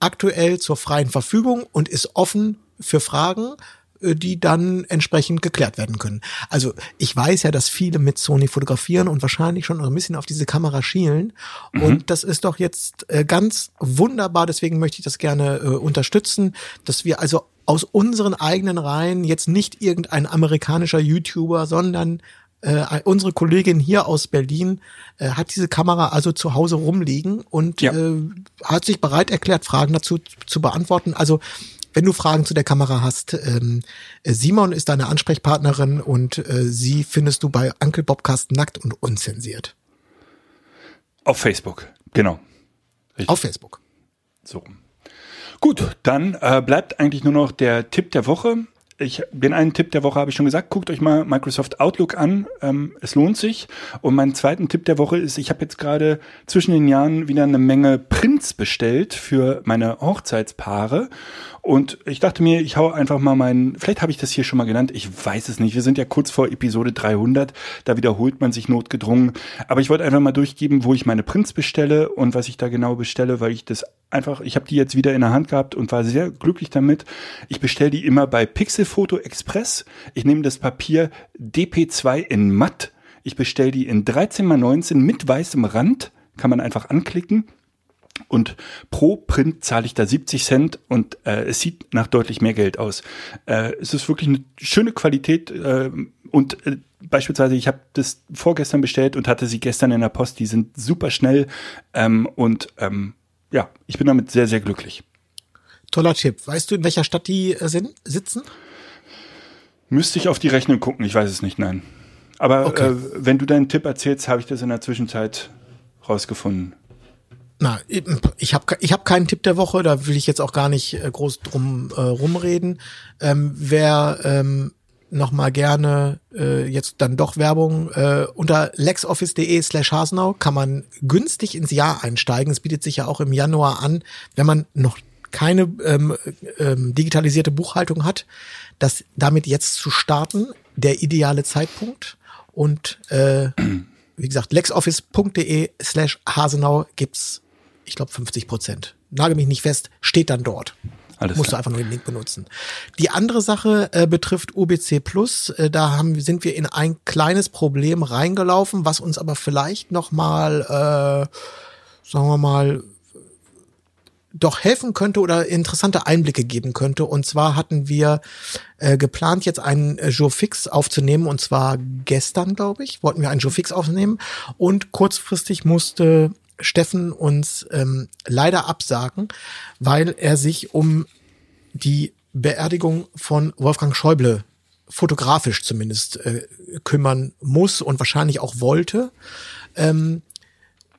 aktuell zur freien Verfügung und ist offen für Fragen, die dann entsprechend geklärt werden können. Also ich weiß ja, dass viele mit Sony fotografieren und wahrscheinlich schon ein bisschen auf diese Kamera schielen. Und das ist doch jetzt äh, ganz wunderbar. Deswegen möchte ich das gerne äh, unterstützen, dass wir also aus unseren eigenen Reihen jetzt nicht irgendein amerikanischer YouTuber, sondern äh, unsere Kollegin hier aus Berlin äh, hat diese Kamera also zu Hause rumliegen und Ja. äh, hat sich bereit erklärt, Fragen dazu zu beantworten. Also wenn du Fragen zu der Kamera hast, ähm, äh, Simon ist deine Ansprechpartnerin und äh, sie findest du bei Uncle Bobcast nackt und unzensiert Auf Facebook, genau. Richtig. auf Facebook. So. Gut, dann äh, bleibt eigentlich nur noch der Tipp der Woche. Ich, den einen Tipp der Woche habe ich schon gesagt, guckt euch mal Microsoft Outlook an. Ähm, es lohnt sich. Und mein zweiten Tipp der Woche ist, ich habe jetzt gerade zwischen den Jahren wieder eine Menge Prints bestellt für meine Hochzeitspaare. Und ich dachte mir, ich hau einfach mal meinen, vielleicht habe ich das hier schon mal genannt, ich weiß es nicht. Wir sind ja kurz vor Episode 300, da wiederholt man sich notgedrungen. Aber ich wollte einfach mal durchgeben, wo ich meine Prints bestelle und was ich da genau bestelle, weil ich das einfach, ich habe die jetzt wieder in der Hand gehabt und war sehr glücklich damit. Ich bestelle die immer bei Pixelfoto Express. Ich nehme das Papier DP2 in matt. Ich bestelle die in 13x19 mit weißem Rand. Kann man einfach anklicken. Und pro Print zahle ich da 70 Cent und äh, es sieht nach deutlich mehr Geld aus. Äh, es ist wirklich eine schöne Qualität äh, und äh, beispielsweise ich habe das vorgestern bestellt und hatte sie gestern in der Post. Die sind super schnell ähm, und ähm, ja, ich bin damit sehr, sehr glücklich. Toller Tipp. Weißt du, in welcher Stadt die äh, sind, sitzen? Müsste ich auf die Rechnung gucken, ich weiß es nicht, nein. Aber Okay. äh, wenn du deinen Tipp erzählst, habe ich das in der Zwischenzeit rausgefunden. Na, ich habe ich hab keinen Tipp der Woche, da will ich jetzt auch gar nicht äh, groß drum äh, rumreden. Ähm, wer ähm, noch mal gerne äh, jetzt dann doch Werbung äh, unter lexoffice.de slash Hasenau kann man günstig ins Jahr einsteigen. Es bietet sich ja auch im Januar an, wenn man noch keine ähm, ähm, digitalisierte Buchhaltung hat, das damit jetzt zu starten, der ideale Zeitpunkt. Und äh, wie gesagt, lexoffice.de slash Hasenau gibt's, ich glaube, 50 Prozent. Nagel mich nicht fest, steht dann dort. Alles Musst du klar. einfach nur den Link benutzen. Die andere Sache äh, betrifft UBC Plus. Äh, da haben, sind wir in ein kleines Problem reingelaufen, was uns aber vielleicht noch mal, äh, sagen wir mal, doch helfen könnte oder interessante Einblicke geben könnte. Und zwar hatten wir äh, geplant, jetzt einen äh, Joe Fix aufzunehmen, und zwar gestern, glaube ich, wollten wir einen Joe Fix aufnehmen. Und kurzfristig musste Steffen uns ähm, leider absagen, weil er sich um die Beerdigung von Wolfgang Schäuble fotografisch zumindest äh, kümmern muss und wahrscheinlich auch wollte. Ähm,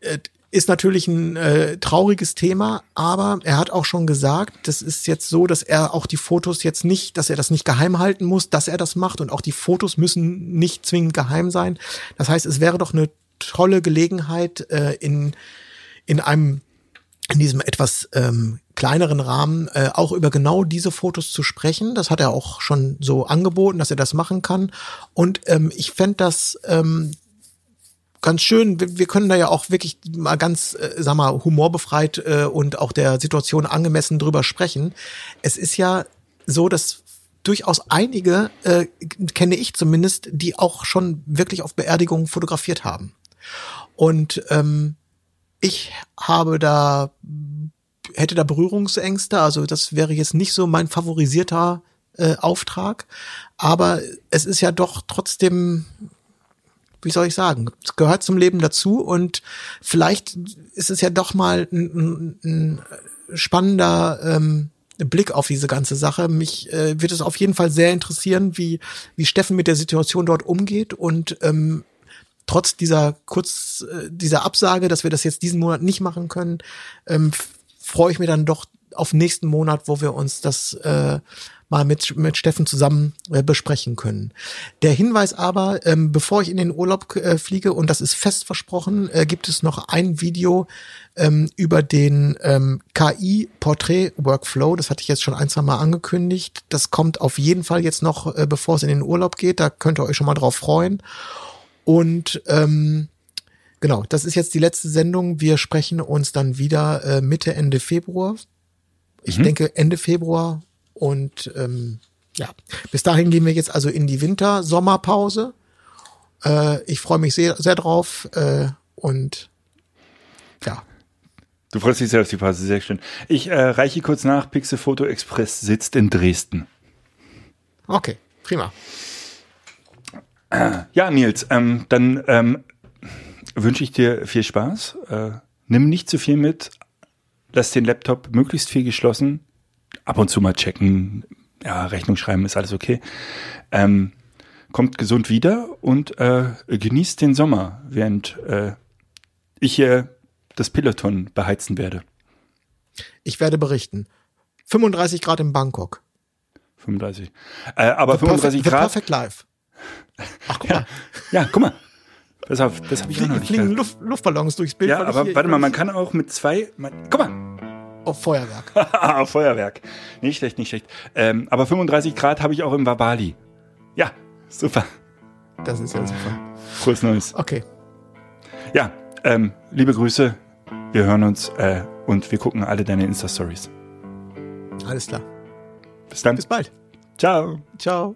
äh, ist natürlich ein äh, trauriges Thema, aber er hat auch schon gesagt, das ist jetzt so, dass er auch die Fotos jetzt nicht, dass er das nicht geheim halten muss, dass er das macht und auch die Fotos müssen nicht zwingend geheim sein. Das heißt, es wäre doch eine tolle Gelegenheit äh, in in einem in diesem etwas ähm, kleineren Rahmen äh, auch über genau diese Fotos zu sprechen. Das hat er auch schon so angeboten, dass er das machen kann. Und ähm, ich fänd das ähm, ganz schön. Wir, wir können da ja auch wirklich mal ganz, äh, sag mal, humorbefreit äh, und auch der Situation angemessen drüber sprechen. Es ist ja so, dass durchaus einige, äh, kenne ich zumindest, die auch schon wirklich auf Beerdigungen fotografiert haben. Und ähm, ich habe da, hätte da Berührungsängste, also das wäre jetzt nicht so mein favorisierter äh, Auftrag, aber es ist ja doch trotzdem wie soll ich sagen, es gehört zum Leben dazu und vielleicht ist es ja doch mal ein, ein, ein spannender ähm, Blick auf diese ganze Sache. Mich äh, wird es auf jeden Fall sehr interessieren, wie, wie Steffen mit der Situation dort umgeht und ähm, trotz dieser kurz äh, dieser Absage, dass wir das jetzt diesen Monat nicht machen können, ähm, freue ich mich dann doch auf nächsten Monat, wo wir uns das äh, mal mit, mit Steffen zusammen äh, besprechen können. Der Hinweis aber, ähm, bevor ich in den Urlaub äh, fliege, und das ist fest versprochen, äh, gibt es noch ein Video ähm, über den ähm, KI-Portrait-Workflow. Das hatte ich jetzt schon ein, zwei Mal angekündigt. Das kommt auf jeden Fall jetzt noch, äh, bevor es in den Urlaub geht. Da könnt ihr euch schon mal drauf freuen. Und ähm, genau, das ist jetzt die letzte Sendung. Wir sprechen uns dann wieder äh, Mitte, Ende Februar. Ich mhm. denke Ende Februar und ähm, ja, bis dahin gehen wir jetzt also in die Winter-Sommerpause. Äh, ich freue mich sehr, sehr drauf äh, und ja. Du freust dich sehr auf die Pause, sehr schön. Ich äh, reiche kurz nach, Pixel Photo Express sitzt in Dresden. Okay, prima. Ja, Nils, ähm, dann ähm, wünsche ich dir viel Spaß. Äh, nimm nicht zu viel mit. Lass den Laptop möglichst viel geschlossen ab und zu mal checken, ja, Rechnung schreiben ist alles okay. Ähm, kommt gesund wieder und äh, genießt den Sommer, während äh, ich hier das Peloton beheizen werde. Ich werde berichten. 35 Grad in Bangkok. 35. Äh, aber the 35 perfect, Grad. Perfect Life. Ach, guck ja, mal. Ja, guck mal. Pass auf, das habe ich Fliegen, noch nicht fliegen Luft, Luftballons durchs Bild. Ja, aber warte mal, man kann auch mit zwei. Man, guck mal, auf Feuerwerk. auf Feuerwerk. Nicht schlecht, nicht schlecht. Ähm, aber 35 Grad habe ich auch im Wabali. Ja, super. Das ist ja super. Frohes Neues. Okay. Ja, ähm, liebe Grüße. Wir hören uns äh, und wir gucken alle deine Insta-Stories. Alles klar. Bis dann. Bis bald. Ciao. Ciao.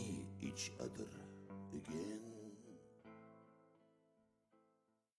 each other.